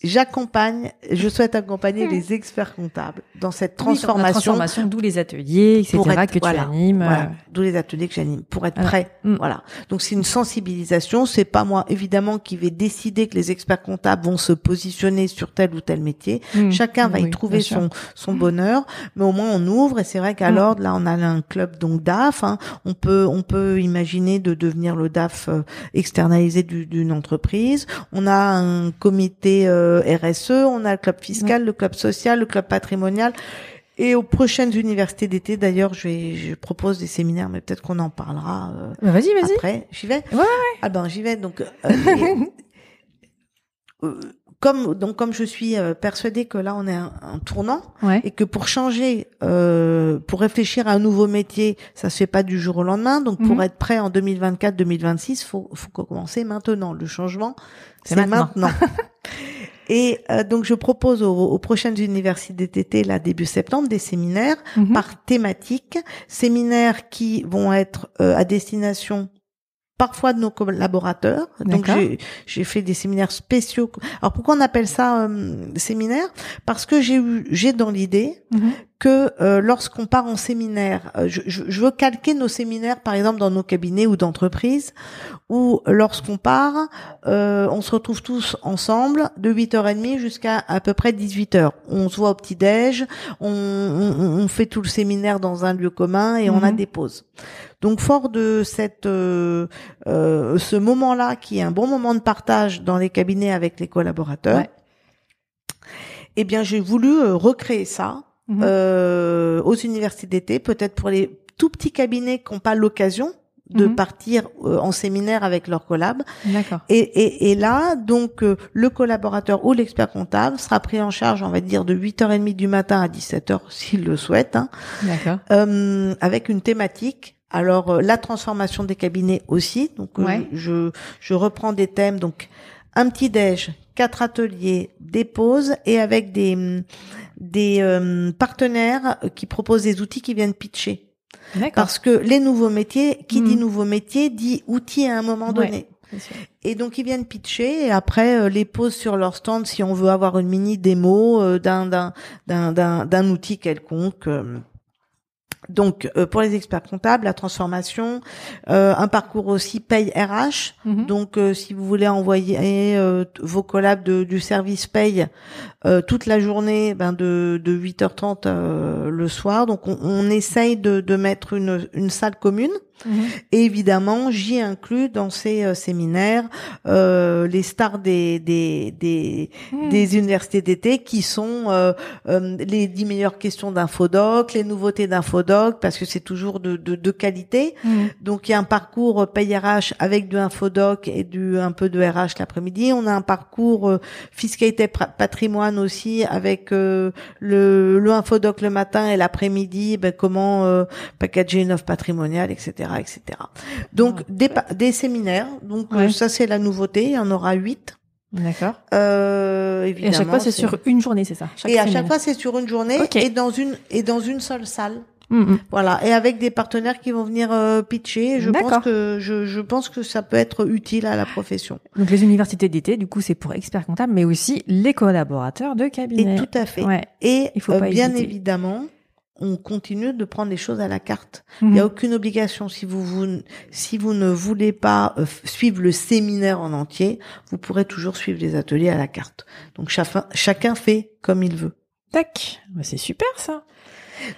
j'accompagne, je souhaite accompagner Hmm. les experts comptables dans cette Oui, dans la transformation. transformation, d'où les ateliers, etc., Pour être- que tu voilà, animes. Voilà, euh, d'où les ateliers que j'anime pour être prêt. Mm. Voilà. Donc c'est une sensibilisation. C'est pas moi évidemment qui vais décider que les experts comptables vont se positionner sur tel ou tel métier. mm. Chacun va y Oui, trouver son son bonheur, mais au moins on ouvre et c'est vrai qu'à l'ordre là on a un club donc DAF. hein. On peut on peut imaginer de devenir le DAF euh, externalisé du- d'une entreprise. On a un comité euh, RSE, on a le club fiscal, le club social, le club patrimonial. Et aux prochaines universités d'été, d'ailleurs, je, vais, je propose des séminaires, mais peut-être qu'on en parlera euh, Bah, vas-y, vas-y. après. J'y vais Ouais, ouais, Ah ben, j'y vais. Donc, euh, euh, comme donc comme je suis euh, persuadée que là on est un, un tournant Ouais. et que pour changer, euh, pour réfléchir à un nouveau métier, ça se fait pas du jour au lendemain. Donc pour Mhm. être prêt en 2024-2026, faut faut commencer maintenant. Le changement, C'est c'est maintenant. maintenant. Et euh, donc je propose aux, aux prochaines universités d'été, là début septembre, des séminaires Mhm. par thématique, séminaires qui vont être euh, à destination parfois de nos collaborateurs. Donc j'ai fait des séminaires spéciaux. Alors pourquoi on appelle ça euh, séminaire? Parce que j'ai eu j'ai dans l'idée Mhm. Que euh, lorsqu'on part en séminaire, euh, je, je, veux calquer nos séminaires par exemple dans nos cabinets ou d'entreprises, où lorsqu'on part, euh, on se retrouve tous ensemble de 8h30 jusqu'à à peu près 18h. On se voit au petit-déj, on, on, on fait tout le séminaire dans un lieu commun et on a Mhm. des pauses. Donc fort de cette euh, euh, ce moment-là qui est un bon moment de partage dans les cabinets avec les collaborateurs, Ouais. eh bien j'ai voulu euh, recréer ça Mhm. euh, aux universités d'été, peut-être pour les tout petits cabinets qui n'ont pas l'occasion de Mhm. partir euh, en séminaire avec leurs collabs. D'accord. Et, et, et là, donc, euh, le collaborateur ou l'expert comptable sera pris en charge, on va dire, de 8h30 du matin à 17h, s'il le souhaite, hein, D'accord. euh, avec une thématique. Alors, euh, la transformation des cabinets aussi. Donc, euh, Ouais. je, je reprends des thèmes. Donc, un petit déj, quatre ateliers, des pauses et avec des, hum, des euh, partenaires qui proposent des outils qui viennent pitcher. Parce que les nouveaux métiers, qui dit Mhm. nouveau métier, dit outil à un moment donné. Et donc ils viennent pitcher et après euh, les posent sur leur stand si on veut avoir une mini démo euh, d'un d'un d'un d'un d'un outil quelconque. euh. Donc euh, pour les experts comptables, la transformation, euh, un parcours aussi paye RH. Mhm. Donc euh, si vous voulez envoyer euh, vos collabs de, du service paye euh, toute la journée, ben de de 8h30 euh, le soir. Donc on, on essaye de de mettre une une salle commune Mhm. Et évidemment, j'y inclus dans ces euh, séminaires euh, les stars des des des, mhm. des universités d'été qui sont euh, euh les dix meilleures questions d'infodoc, les nouveautés d'infodoc parce que c'est toujours de, de, de qualité. Mhm. Donc il y a un parcours paye RH avec du infodoc et du un peu de RH l'après-midi. On a un parcours fiscalité patrimoine aussi avec le le infodoc le matin et l'après-midi. Ben, comment packager une offre patrimoniale, etc etc. Donc des, des séminaires. Donc euh, ça c'est la nouveauté. Il y en aura huit. D'accord. Euh, et à chaque fois c'est sur une journée, c'est ça? et à chaque fois c'est sur une journée et dans une et dans une seule salle. Mm, mm. Voilà, et avec des partenaires qui vont venir euh, pitcher. Je pense que je, je, pense que ça peut être utile à la profession. Donc les universités d'été, du coup, c'est pour experts comptables, mais aussi les collaborateurs de cabinet. Et tout à fait. Ouais. Et Il faut euh, bien évidemment, on continue de prendre les choses à la carte. Il n'y a mhm. aucune obligation. Si vous, vous, si vous ne voulez pas euh, suivre le séminaire en entier, vous pourrez toujours suivre les ateliers à la carte. Donc chacun, chacun fait comme il veut. Tac, c'est super ça.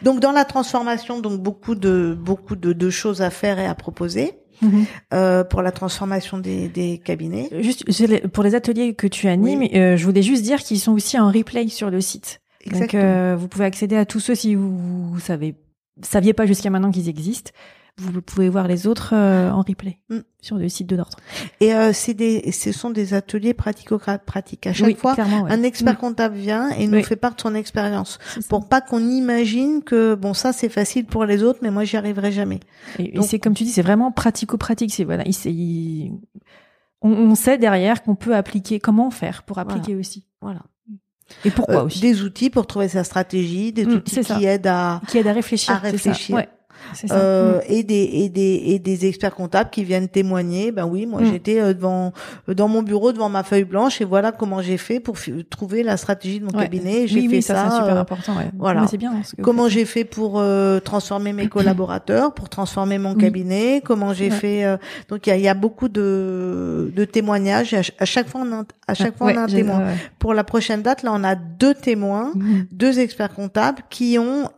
Donc dans la transformation, donc beaucoup de beaucoup de, choses à faire et à proposer. Mhm. Euh, pour la transformation des, des cabinets. Juste pour les ateliers que tu animes, euh, je voulais juste dire qu'ils sont aussi en replay sur le site. Donc, euh, vous pouvez accéder à tous ceux si vous, savez, saviez pas jusqu'à maintenant qu'ils existent. Vous pouvez voir les autres euh, en replay mm. sur le site de l'ordre. Et euh, c'est des, ce sont des ateliers pratico-pratiques. À chaque fois, un expert mm. comptable vient et nous fait part de son expérience, pour pas qu'on imagine que bon ça c'est facile pour les autres, mais moi j'y arriverai jamais. Et, c'est comme tu dis, c'est vraiment pratico-pratique. C'est voilà, il, on, on, sait derrière qu'on peut appliquer, comment faire pour appliquer aussi. Voilà. Et pourquoi euh, aussi Des outils pour trouver sa stratégie, des mmh, outils qui aident à qui aident à réfléchir. À réfléchir. Ouais. Euh, mm. et des et des et des experts comptables qui viennent témoigner. Ben oui, moi mm. j'étais euh, devant euh, dans mon bureau devant ma feuille blanche et voilà comment j'ai fait pour trouver la stratégie de mon cabinet. J'ai fait ça. ça super important. Ouais. Voilà. C'est bien. comment j'ai fait pour transformer mes collaborateurs, pour transformer mon cabinet. Comment j'ai fait. donc il y a, y a beaucoup de de témoignages. À, chaque fois on a, à chaque fois on a un témoin. Pour la prochaine date, là on a deux témoins, mm. deux experts comptables qui ont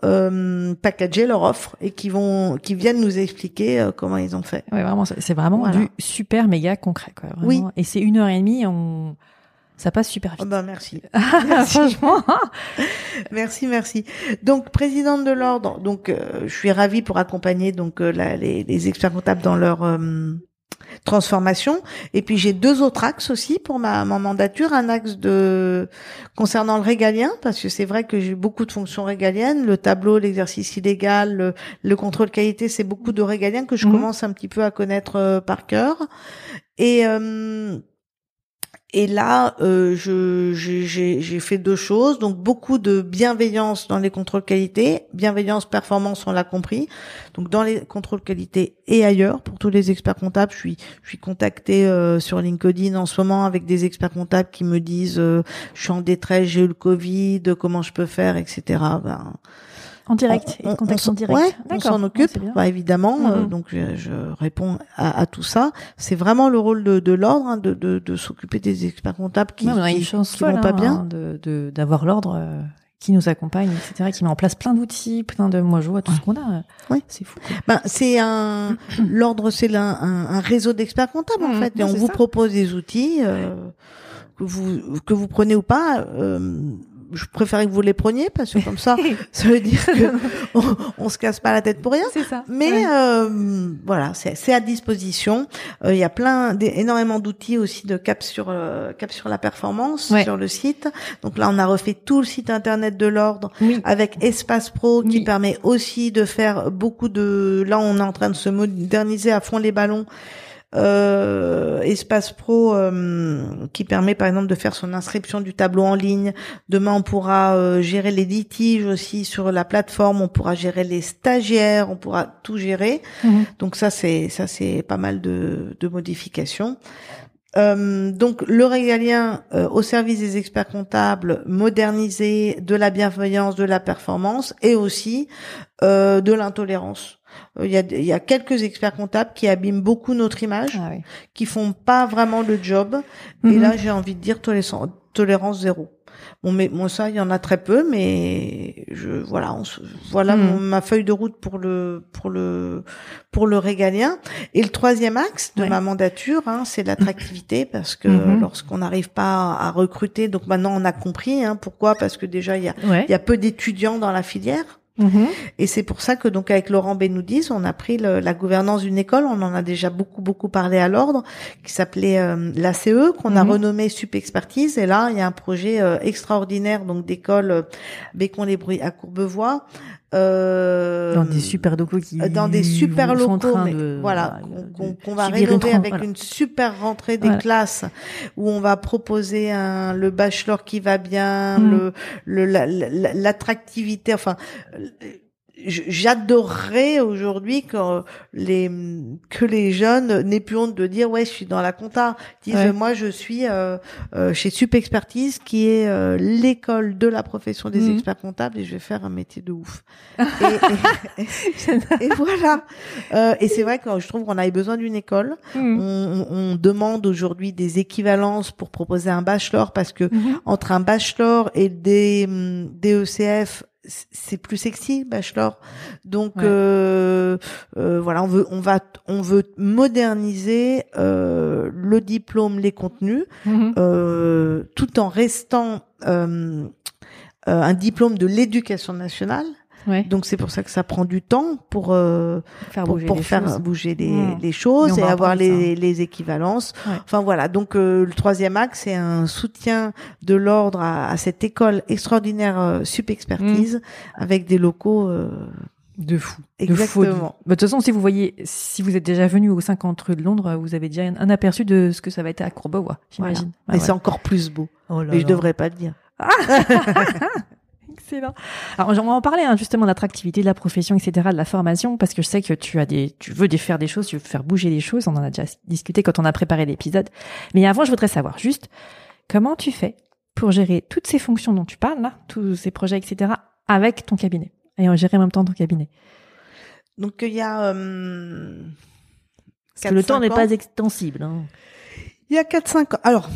packagé leur offre et qui vont, qui viennent nous expliquer euh, comment ils ont fait. Oui, vraiment, c'est vraiment du super méga concret, quoi. Oui. Et c'est une heure et demie, on, ça passe super vite. Oh bah merci. merci. Franchement. merci, merci. Donc présidente de l'ordre, donc euh, je suis ravie pour accompagner donc euh, les, les, experts comptables dans leur transformation. Et puis j'ai deux autres axes aussi pour ma, ma, mandature. Un axe de concernant le régalien, parce que c'est vrai que j'ai beaucoup de fonctions régaliennes. Le tableau, l'exercice illégal, le, contrôle qualité, c'est beaucoup de régaliens que je mmh. commence un petit peu à connaître euh, par cœur. Et euh, et là, euh, j'ai fait deux choses. Donc beaucoup de bienveillance dans les contrôles qualité, bienveillance performance, on l'a compris. Donc dans les contrôles qualité et ailleurs, pour tous les experts comptables, je suis je suis contactée euh, sur LinkedIn en ce moment avec des experts comptables qui me disent euh, je suis en détresse, j'ai eu le Covid, comment je peux faire, etc. Ben, en direct, on, contact en direct. Ouais, on s'en occupe, bah, évidemment. Euh, mm-hmm. donc je, je réponds à, à, tout ça. C'est vraiment le rôle de, de l'ordre hein, de, de, de s'occuper des experts comptables qui, ouais, qui, qui vont pas bien. Hein, de d'avoir l'ordre euh, qui nous accompagne, etc., qui met en place plein d'outils, plein de. Moi, je vois tout ce qu'on a. Oui, c'est fou. Ben, c'est un l'ordre, c'est un, un, réseau d'experts comptables en mm, fait, et on vous propose des outils. Euh, que vous que vous prenez ou pas, euh, je préférais que vous les preniez parce que comme ça, ça veut dire que on, se casse pas la tête pour rien. C'est ça. Mais euh, voilà, c'est à disposition. Euh, il y a plein, énormément d'outils aussi de cap sur euh, cap sur la performance sur le site. Donc là, on a refait tout le site internet de l'ordre avec Espace Pro qui permet aussi de faire beaucoup de. Là, on est en train de se moderniser à fond les ballons euh, Espace Pro euh, qui permet par exemple de faire son inscription du tableau en ligne. Demain, on pourra euh, gérer les litiges aussi sur la plateforme. On pourra gérer les stagiaires. On pourra tout gérer. Mhm. Donc ça, c'est ça, c'est pas mal de, de modifications. Euh, donc le régalien euh, au service des experts comptables, modernisé, de la bienveillance, de la performance et aussi euh, de l'intolérance. Euh, Il y, a, il y a quelques experts comptables qui abîment beaucoup notre image, Ah oui. qui font pas vraiment le job. Et Mhm. là, j'ai envie de dire tolérance, tolérance zéro. Bon, mais bon, ça, il y en a très peu, mais je voilà, on se- voilà Mhm. mon- ma feuille de route pour le pour le pour le régalien. Et le troisième axe de Ouais. ma mandature, hein, c'est l'attractivité, parce que Mhm. lorsqu'on n'arrive pas à recruter, donc maintenant on a compris, hein, pourquoi Parce que déjà il y a Ouais. il y a peu d'étudiants dans la filière. Mhm. Et c'est pour ça que donc avec Laurent Benoudis, on a pris le- la gouvernance d'une école, on en a déjà beaucoup beaucoup parlé à l'ordre, qui s'appelait euh, l'ACE, qu'on a Mhm. renommé Sup Expertise. Et là, il y a un projet euh, extraordinaire donc d'école euh, Bécon-les-Bruits à Courbevoie. Euh, Dans des super locaux qui euh, dans des super locaux, mais de, voilà, qu'on qu'on va une rénover avec voilà. une super rentrée des Voilà. classes où on va proposer un, le bachelor qui va bien, Mm. le le- la- la- l'attractivité, enfin. J'adorerais aujourd'hui que les que les jeunes n'aient plus honte de dire ouais je suis dans la compta. Disent Ouais. moi je suis euh, euh, chez Sup Expertise qui est euh, l'école de la profession des Mhm. experts comptables et je vais faire un métier de ouf. Et, et- et voilà. Euh, et c'est vrai que je trouve qu'on avait besoin d'une école. Mhm. On, demande aujourd'hui des équivalences pour proposer un bachelor parce que Mhm. entre un bachelor et des hum, DECF c- c'est plus sexy bachelor donc Ouais. euh, euh, voilà on veut on va on veut moderniser euh, le diplôme les contenus Mhm. euh, tout en restant un diplôme de l'éducation nationale Ouais. donc c'est pour ça que ça prend du temps pour euh, faire pour, bouger pour les faire choses. bouger les, les choses et avoir de les, les équivalences. Ouais. Enfin voilà, donc euh, le troisième axe, c'est un soutien de l'ordre à, à cette école extraordinaire euh, Expertise avec des locaux. euh, De fou. De Exactement. folie. Bah, De toute façon, si vous voyez, si vous êtes déjà venu au 50 rue de Londres, vous avez déjà un, un aperçu de ce que ça va être à Courbevoie, j'imagine. Ah et ouais. c'est encore plus beau. Oh là Mais je devrais pas le dire. Excellent. Alors, on va en parler hein, justement de l'attractivité de la profession, etc., de la formation, parce que je sais que tu as des, tu veux faire des choses, tu veux faire bouger les choses. On en a déjà discuté quand on a préparé l'épisode. Mais avant, je voudrais savoir juste comment tu fais pour gérer toutes ces fonctions dont tu parles là, tous ces projets, etc., avec ton cabinet et en gérer en même temps ton cabinet? Donc il y a. euh, Parce que le 4-5 temps n'est pas extensible. hein. Il y a 4-5 ans. Alors,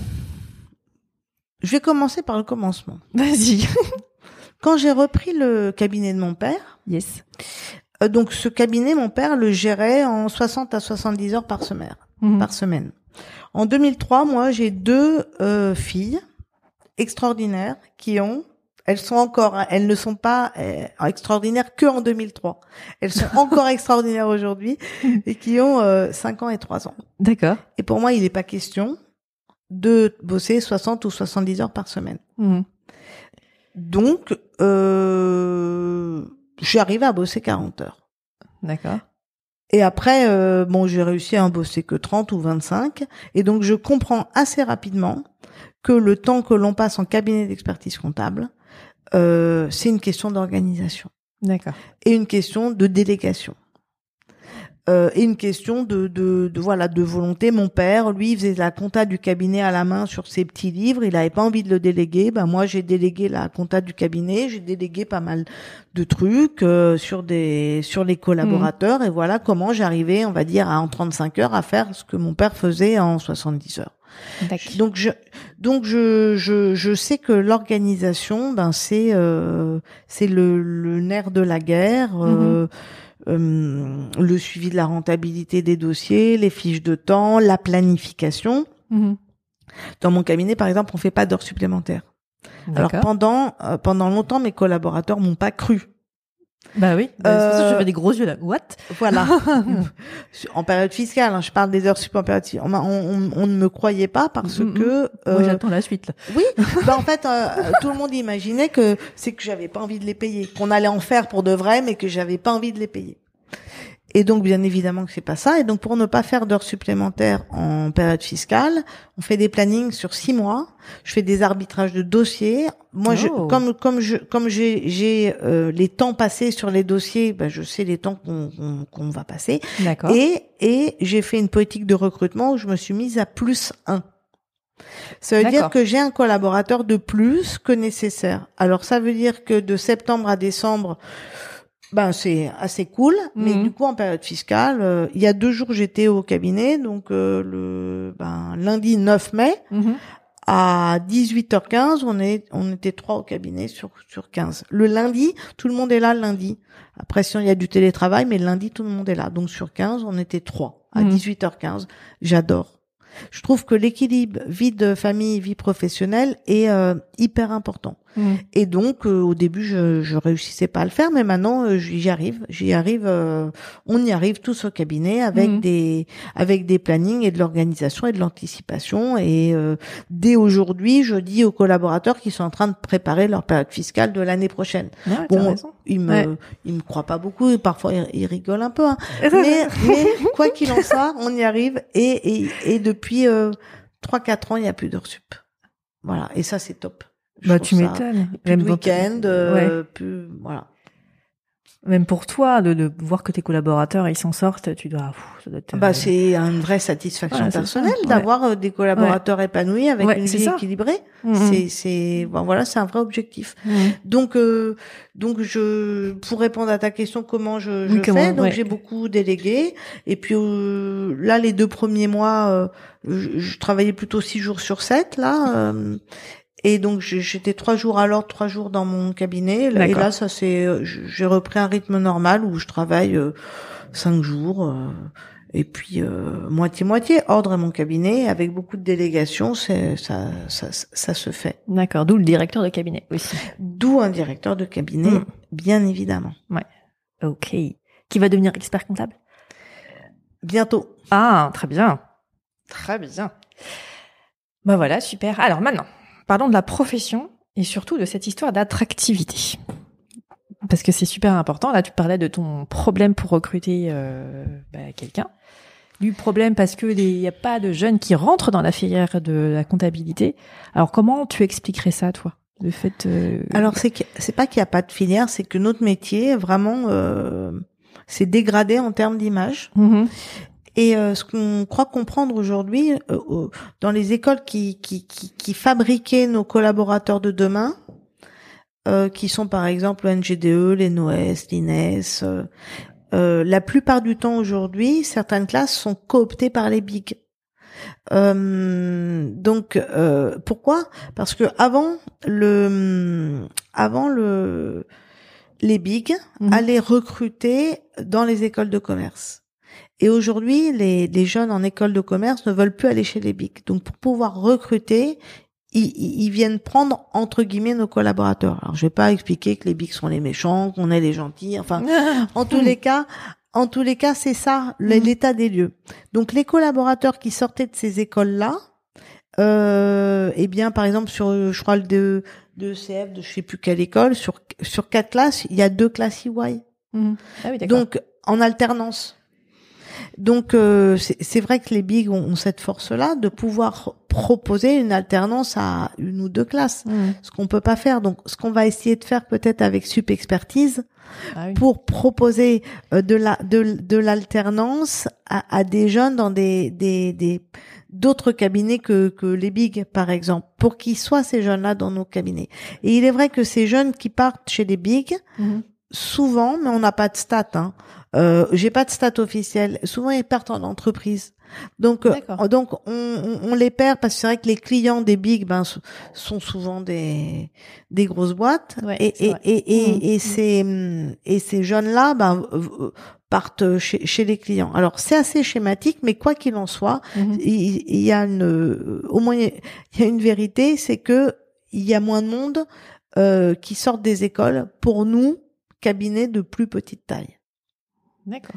je vais commencer par le commencement. Vas-y. Quand j'ai repris le cabinet de mon père, Yes. euh, donc ce cabinet, mon père le gérait en 60 à 70 heures par semaine. Mhm. par semaine. En 2003, moi, j'ai deux euh, filles extraordinaires qui ont, elles sont encore, elles ne sont pas euh, extraordinaires que en 2003. Elles sont encore extraordinaires aujourd'hui et qui ont euh, 5 ans et 3 ans. D'accord. Et pour moi, il n'est pas question de bosser 60 ou 70 heures par semaine. Mhm. Donc, euh, j'ai arrivé à bosser 40 heures. D'accord. Et après, euh, bon, j'ai réussi à en bosser que 30 ou 25. Et donc, je comprends assez rapidement que le temps que l'on passe en cabinet d'expertise comptable, euh, c'est une question d'organisation D'accord. et une question de délégation. Euh, et une question de, de, de voilà de volonté. Mon père, lui, il faisait la compta du cabinet à la main sur ses petits livres. Il n'avait pas envie de le déléguer. Ben moi, j'ai délégué la compta du cabinet. J'ai délégué pas mal de trucs euh, sur des sur les collaborateurs. Et voilà comment j'arrivais, on va dire, à en 35 heures à faire ce que mon père faisait en 70 heures. Donc je donc je je, je sais que l'organisation ben c'est euh, c'est le, le nerf de la guerre euh, le suivi de la rentabilité des dossiers les fiches de temps la planification. Mhm. dans mon cabinet par exemple on fait pas d'heures supplémentaires. Alors pendant euh, pendant longtemps mes collaborateurs m'ont pas cru Bah oui. Bah, c'est pour ça que je Euh, fais des gros yeux là. What? voilà en période fiscale hein, je parle des heures supplémentaires on, m'a- on, on, on ne me croyait pas parce Mhm. que Moi euh, j'attends la suite là. Oui, bah en fait, euh, tout le monde imaginait que c'est que j'avais pas envie de les payer, qu'on allait en faire pour de vrai, mais que j'avais pas envie de les payer. Et donc, bien évidemment que c'est pas ça. Et donc, pour ne pas faire d'heures supplémentaires en période fiscale, on fait des plannings sur six mois. Je fais des arbitrages de dossiers. Moi, je, Oh. comme comme je comme j'ai j'ai euh, les temps passés sur les dossiers, bah, je sais les temps qu'on qu'on va passer. D'accord. Et, et j'ai fait une politique de recrutement où je me suis mise à plus un. Ça veut dire que j'ai un collaborateur de plus que nécessaire. Alors ça veut dire que de septembre à décembre, Ben c'est assez cool, mais Mhm. du coup en période fiscale, euh, il y a deux jours j'étais au cabinet, donc euh, le ben, lundi 9 mai Mhm. à 18h15, on est on était trois au cabinet sur sur 15. Le lundi, tout le monde est là le lundi. Après si il y a du télétravail, mais le lundi tout le monde est là. Donc sur 15, on était trois à Mhm. 18h15. J'adore. Je trouve que l'équilibre vie de famille vie professionnelle est euh, hyper important. Et donc, euh, au début, je, je réussissais pas à le faire, mais maintenant, euh, j'y arrive. J'y arrive. euh, on y arrive tous au cabinet avec Mhm. des avec des plannings et de l'organisation et de l'anticipation. Et euh, dès aujourd'hui, je dis aux collaborateurs qui sont en train de préparer leur période fiscale de l'année prochaine. Ouais, t'as Bon. Ils me Ouais. ils me croient pas beaucoup. Et parfois, ils, ils rigolent un peu. hein. Mais, mais quoi qu'il en soit, on y arrive. Et et, et depuis euh, trois quatre ans, il y a plus d'heures sup. Voilà. Et ça, c'est top. Bah, tu m'étonnes. Même pour- week-end, euh, plus voilà. Même pour toi, de, de voir que tes collaborateurs ils s'en sortent, tu dois. pff, ça doit être, Bah euh, c'est une vraie satisfaction Ouais, personnelle ça, ouais. d'avoir euh, des collaborateurs épanouis avec Ouais, une vie ça. équilibrée. mhm. C'est c'est bon, voilà, c'est un vrai objectif. Mhm. Donc euh, donc je pour répondre à ta question comment je, je comment, fais? Donc ouais. j'ai beaucoup délégué et puis euh, là les deux premiers mois euh, je, je travaillais plutôt six jours sur sept là euh, et donc j'étais trois jours à l'ordre trois jours dans mon cabinet et là ça c'est euh, j'ai repris un rythme normal où je travaille euh, cinq jours euh, et puis moitié moitié ordre à mon cabinet avec beaucoup de délégations c'est ça, ça ça se fait D'accord. D'où le directeur de cabinet aussi. D'où un directeur de cabinet, Mm. bien évidemment. Ok. Qui va devenir expert comptable? Bientôt. Ah, très bien. Très bien. Bah voilà, super. Alors maintenant, parlons de la profession et surtout de cette histoire d'attractivité. Parce que c'est super important. Là, tu parlais de ton problème pour recruter euh, bah, quelqu'un. Du problème parce que il n'y a pas de jeunes qui rentrent dans la filière de la comptabilité. Alors comment tu expliquerais ça, toi? Le fait. euh, Alors c'est que- c'est pas qu'il n'y a pas de filière, c'est que notre métier vraiment euh, s'est dégradé en termes d'image. mhm. Et euh, ce qu'on croit comprendre aujourd'hui euh, dans les écoles qui, qui, qui, qui fabriquaient nos collaborateurs de demain, euh, qui sont par exemple le NGDE, les NOES, l'INES, euh, euh, la plupart du temps aujourd'hui, certaines classes sont cooptées par les bigs. Euh, donc euh, pourquoi? Parce que avant le avant le les bigs Mhm. allaient recruter dans les écoles de commerce. Et aujourd'hui, les, les jeunes en école de commerce ne veulent plus aller chez les bigs. Donc pour pouvoir recruter, ils, ils viennent prendre entre guillemets nos collaborateurs. Alors je vais pas expliquer que les bigs sont les méchants, qu'on est les gentils. Enfin, en tous les cas, en tous les cas, c'est ça Mhm. l'état des lieux. Donc les collaborateurs qui sortaient de ces écoles-là, euh, eh bien, par exemple sur, je crois le de, de CF, de je sais plus quelle école, sur sur quatre classes, il y a deux classes EY. Mhm. Ah oui. Donc en alternance. Donc euh, c'est vrai que les bigs ont, ont cette force-là de pouvoir proposer une alternance à une ou deux classes, Mhm. ce qu'on peut pas faire. Donc ce qu'on va essayer de faire peut-être avec Sup Expertise, Ah oui. pour proposer euh, de la de, de l'alternance à, à des jeunes dans des des des d'autres cabinets que que les bigs par exemple pour qu'ils soient ces jeunes là dans nos cabinets et il est vrai que ces jeunes qui partent chez les bigs Mhm. souvent mais on n'a pas de stats hein euh, j'ai pas de stats officielles souvent ils partent en entreprise. Donc euh, donc on, on, on les perd parce que c'est vrai que les clients des bigs ben sont souvent des des grosses boîtes. Ouais, et et et, et, Mhm. et ces hum, et ces jeunes là ben partent chez, chez les clients. Alors c'est assez schématique mais quoi qu'il en soit Mhm. il, il y a une euh, au moins il y a une vérité c'est que il y a moins de monde euh, qui sortent des écoles pour nous cabinets de plus petite taille D'accord.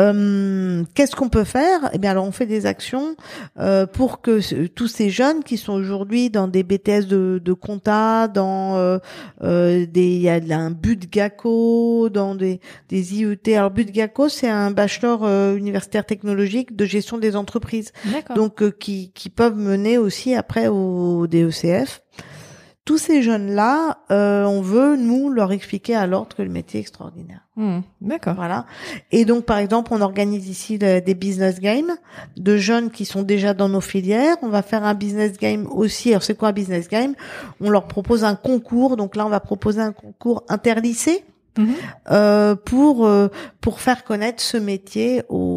euh, Qu'est-ce qu'on peut faire? Eh bien, alors on fait des actions euh, pour que ce- tous ces jeunes qui sont aujourd'hui dans des BTS de, de compta, dans euh, euh, des, il y a un but GACO, dans des, des IET. Alors but GACO, c'est un bachelor euh, universitaire technologique de gestion des entreprises, D'accord. donc euh, qui, qui peuvent mener aussi après au DECF. Tous ces jeunes-là, euh, on veut nous leur expliquer à l'ordre que le métier est extraordinaire. Mhm. D'accord. Voilà. Et donc, par exemple, on organise ici des business games de jeunes qui sont déjà dans nos filières. On va faire un business game aussi. Alors, c'est quoi un business game? On leur propose un concours. Donc là, on va proposer un concours interlycée. Mhm. euh, pour euh, pour faire connaître ce métier aux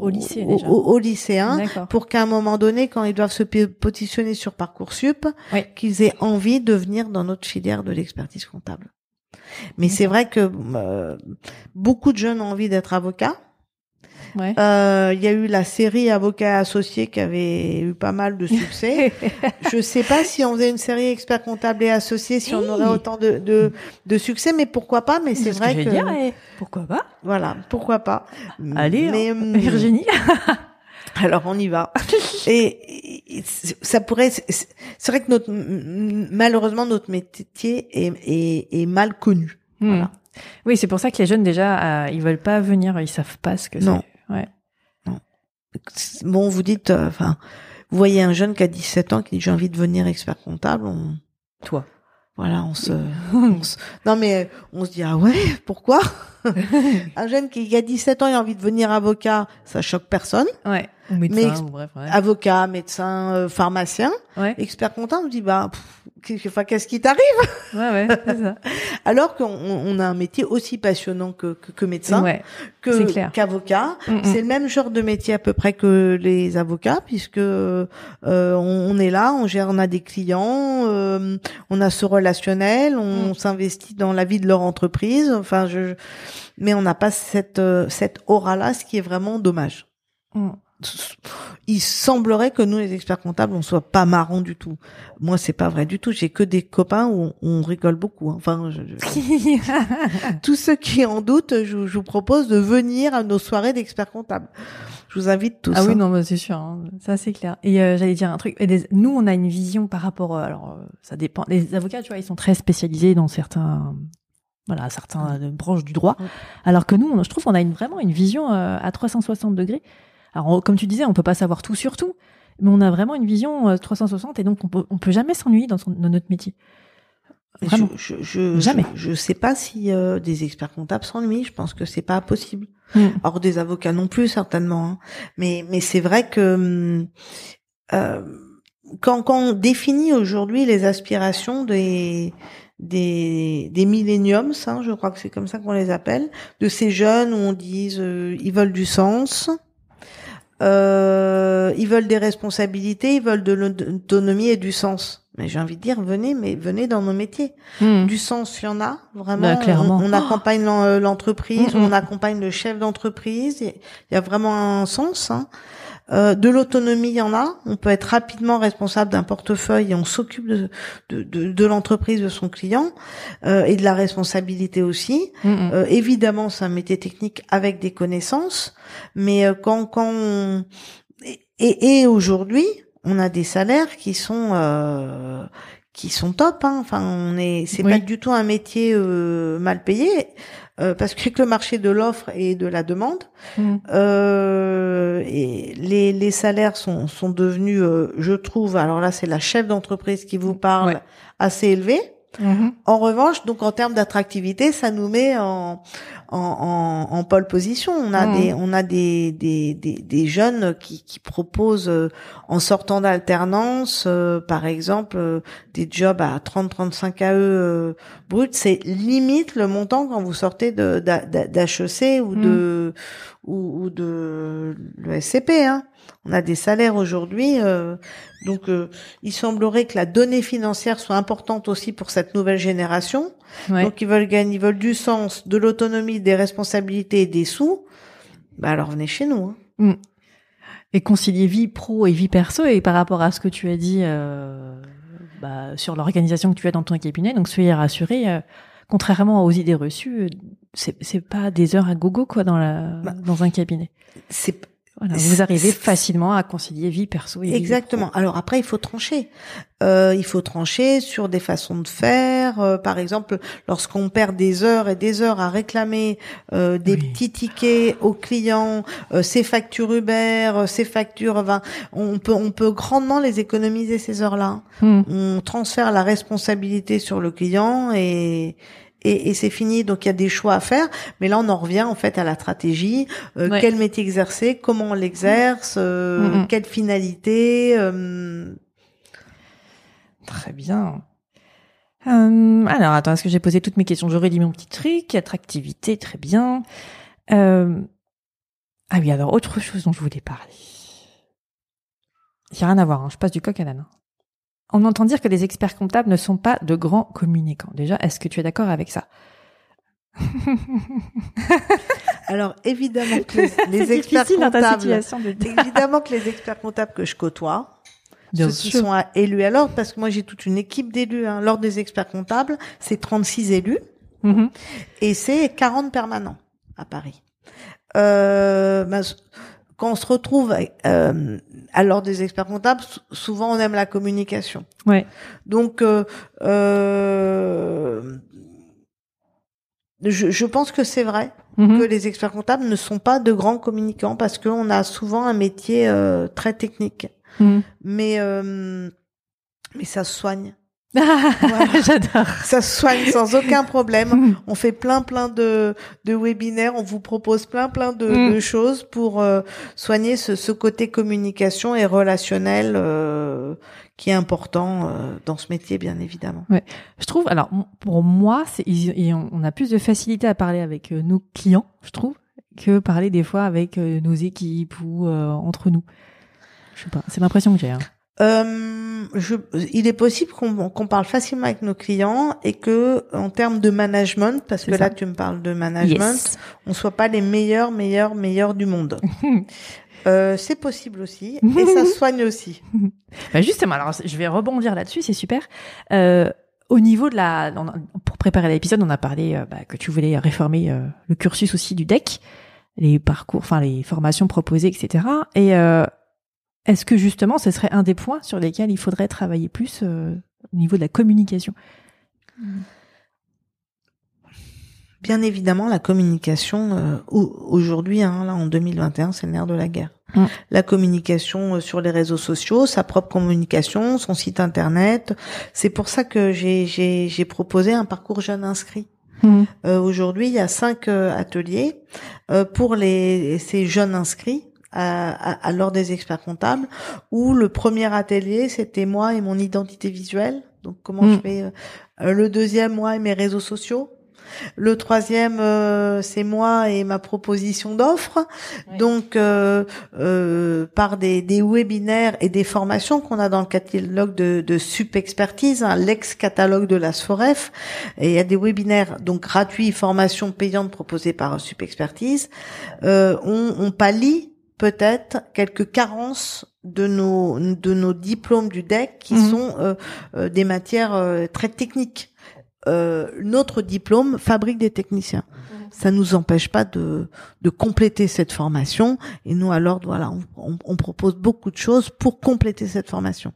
Au lycée, déjà. aux- aux lycéens pour qu'à un moment donné quand ils doivent se positionner sur parcoursup Oui. qu'ils aient envie de venir dans notre filière de l'expertise comptable mais c'est vrai que euh, beaucoup de jeunes ont envie d'être avocats Ouais. Euh, il y a eu la série Avocats associés qui avait eu pas mal de succès. Je sais pas si on faisait une série expert comptable et associés, si on aurait autant de, de, de succès, mais pourquoi pas Mais c'est ce vrai que, que, dire, eh, pourquoi pas voilà, pourquoi pas Allez, mais, hein, hum, Virginie. alors on y va. et, et ça pourrait, c'est vrai que notre malheureusement notre métier est, est, est mal connu. Hmm. Voilà. Oui, c'est pour ça que les jeunes déjà, euh, ils veulent pas venir, ils savent pas ce que Non. c'est. Ouais. Bon, vous dites, euh, enfin, vous voyez un jeune qui a 17 ans qui dit j'ai envie de devenir expert comptable, on, Toi. Voilà, on se, on se- non mais on se dit ah ouais, pourquoi? Un jeune qui a 17 ans et a envie de devenir avocat, ça choque personne. Ouais. Ou médecin, Mais ex- ou bref. Ouais. Avocat, médecin, euh, pharmacien, ouais. expert comptable, on se dit bah qu'est-ce qui t'arrive? Ouais, ça. Alors qu'on on a un métier aussi passionnant que que, que médecin, que qu'avocat. C'est le même genre de métier à peu près que les avocats, puisque euh, on, on est là, on gère, on a des clients, euh, on a ce relationnel, on Mm. s'investit dans la vie de leur entreprise. Enfin, je, mais on n'a pas cette euh, cette aura là, ce qui est vraiment dommage. Mm. Il semblerait que nous, les experts comptables, on soit pas marrants du tout. Moi, c'est pas vrai du tout. J'ai que des copains où on, on rigole beaucoup. hein. Enfin, je- je- tous ceux qui en doutent, je, je vous propose de venir à nos soirées d'experts comptables. Je vous invite tous. Ah oui, hein. non, bah, c'est sûr, hein. ça c'est clair. Et euh, j'allais dire un truc. et des- nous, on a une vision par rapport. euh, alors, euh, ça dépend. Les avocats, tu vois, ils sont très spécialisés dans certains, voilà, certains euh, branches du droit. Alors que nous, on- je trouve qu'on a une, vraiment une vision euh, à 360 degrés. Alors, on- comme tu disais, on peut pas savoir tout sur tout, mais on a vraiment une vision euh, 360 et donc on peut, on peut jamais s'ennuyer dans, son- dans notre métier. Vraiment. Je, je, je, Jamais. Je, je sais pas si euh, des experts comptables s'ennuient. Je pense que c'est pas possible. Mm. Alors des avocats non plus certainement. hein. Mais mais c'est vrai que euh, quand quand on définit aujourd'hui les aspirations des des des millenniums, hein, je crois que c'est comme ça qu'on les appelle, de ces jeunes où on dit euh, ils veulent du sens. Euh, ils veulent des responsabilités, ils veulent de l'autonomie et du sens. Mais j'ai envie de dire, venez, mais venez dans nos métiers. Mm. Du sens, il y en a vraiment. Bah, clairement. On, on accompagne euh, l'entreprise, Mm, mm. on accompagne le chef d'entreprise. Il y a- il y a vraiment un sens. hein. Euh, de l'autonomie, il y en a. On peut être rapidement responsable d'un portefeuille et on s'occupe de, de, de, de l'entreprise, de son client euh, et de la responsabilité aussi. Euh, évidemment, c'est un métier technique avec des connaissances, mais euh, quand quand on... et, et, et aujourd'hui, on a des salaires qui sont euh, qui sont top. Hein. Enfin, on est, c'est Oui. pas du tout un métier euh, mal payé. Euh, parce que le marché de l'offre et de la demande, Mm. euh, et les, les salaires sont, sont devenus, euh, je trouve, alors là c'est la chef d'entreprise qui vous parle, Ouais. assez élevés. Mhm. En revanche, donc en termes d'attractivité, ça nous met en en, en, en pole position. On a Mhm. des on a des des, des, des jeunes qui, qui proposent euh, en sortant d'alternance, euh, par exemple, euh, des jobs à 30-35 AE euh, brut. C'est limite le montant quand vous sortez de d'HEC ou de ou, ou de l'ESCP. Hein. On a des salaires aujourd'hui. euh, donc, euh, il semblerait que la donnée financière soit importante aussi pour cette nouvelle génération. Ouais. Donc, ils veulent gagner, ils veulent du sens, de l'autonomie, des responsabilités et des sous. Bah alors, venez chez nous. hein. et concilier vie pro et vie perso et par rapport à ce que tu as dit euh, bah, sur l'organisation que tu as dans ton cabinet donc soyez rassurés euh, contrairement aux idées reçues euh, c'est c'est pas des heures à gogo quoi dans la Bah, dans un cabinet C'est voilà, vous arrivez facilement à concilier vie perso et vie Exactement. Alors après, il faut trancher. Euh, il faut trancher sur des façons de faire. Euh, par exemple, lorsqu'on perd des heures et des heures à réclamer euh, des Oui. petits tickets aux clients, euh, ces factures Uber, euh, ces factures, enfin, on peut on peut grandement les économiser ces heures-là. Hmm. On transfère la responsabilité sur le client et et, et c'est fini. Donc il y a des choix à faire, mais là on en revient en fait à la stratégie. Euh, Ouais. Quel métier exercer? Comment on l'exerce? Euh, Mhm. Quelle finalité? Euh, Très bien. Euh, alors, attends, est-ce que j'ai posé toutes mes questions? J'aurais dit mon petit truc. Attractivité, très bien. Euh, Ah oui, alors, autre chose dont je voulais parler. Il n'y a rien à voir, hein, je passe du coq à l'âne. On entend dire que les experts comptables ne sont pas de grands communicants. Déjà, est-ce que tu es d'accord avec ça? Alors évidemment que les, experts comptables, de évidemment que les experts comptables que je côtoie, Bien ceux qui sont à- élus à l'ordre, parce que moi j'ai toute une équipe d'élus. Hein. L'ordre des experts comptables, c'est 36 élus Mhm. et c'est 40 permanents à Paris. Euh, ben, quand on se retrouve euh, à l'ordre des experts comptables, sou- souvent on aime la communication. Ouais. Donc, euh, euh, je, je pense que c'est vrai Mhm. que les experts comptables ne sont pas de grands communicants parce qu'on a souvent un métier euh, très technique. Mhm. Mais euh, mais ça se soigne. Voilà. J'adore. Ça se soigne sans aucun problème. Mhm. On fait plein plein de, de webinaires, on vous propose plein plein de, Mm. de choses pour euh, soigner ce, ce côté communication et relationnel euh, qui est important euh, dans ce métier, bien évidemment. Je trouve, alors pour moi, ils- on a plus de facilité à parler avec euh, nos clients, je trouve, que parler des fois avec euh, nos équipes ou euh, entre nous. Je sais pas, c'est l'impression que j'ai. hein. Euh, je, il est possible qu'on qu'on parle facilement avec nos clients et que en termes de management, parce que ça. là tu me parles de management, Yes. on soit pas les meilleurs, meilleurs, meilleurs du monde. Euh, c'est possible aussi et ça soigne aussi. Bah justement, alors je vais rebondir là-dessus, c'est super. Euh, au niveau de la, pour préparer l'épisode, on a parlé euh, bah, que tu voulais réformer euh, le cursus aussi du DEC, les parcours, enfin les formations proposées, etc. Et euh, est-ce que justement, ce serait un des points sur lesquels il faudrait travailler plus euh, au niveau de la communication? Bien évidemment, la communication euh, au- aujourd'hui, hein, là en 2021, c'est le nerf de la guerre. Mm. La communication euh, sur les réseaux sociaux, sa propre communication, son site internet. C'est pour ça que j'ai proposé un parcours jeune inscrit. Euh, Aujourd'hui, il y a cinq ateliers euh, pour les ces jeunes inscrits à, à, à l'ordre des experts comptables. Où le premier atelier, c'était moi et mon identité visuelle. Donc comment Mm. je fais euh, le deuxième, moi et mes réseaux sociaux. Le troisième, euh, c'est moi et ma proposition d'offre. Donc, euh, euh, par des, des webinaires et des formations qu'on a dans le catalogue de, de Sup Expertise, hein, l'ex-catalogue de la SFOREF. Et il y a des webinaires donc gratuits, formations payantes proposées par Sup Expertise. Euh, on, on pallie peut-être quelques carences de nos de nos diplômes du DEC qui Mhm. sont euh, euh, des matières euh, très techniques. Euh, notre diplôme fabrique des techniciens. Ça nous empêche pas de, de compléter cette formation. Et nous, alors, voilà, on, on- on propose beaucoup de choses pour compléter cette formation.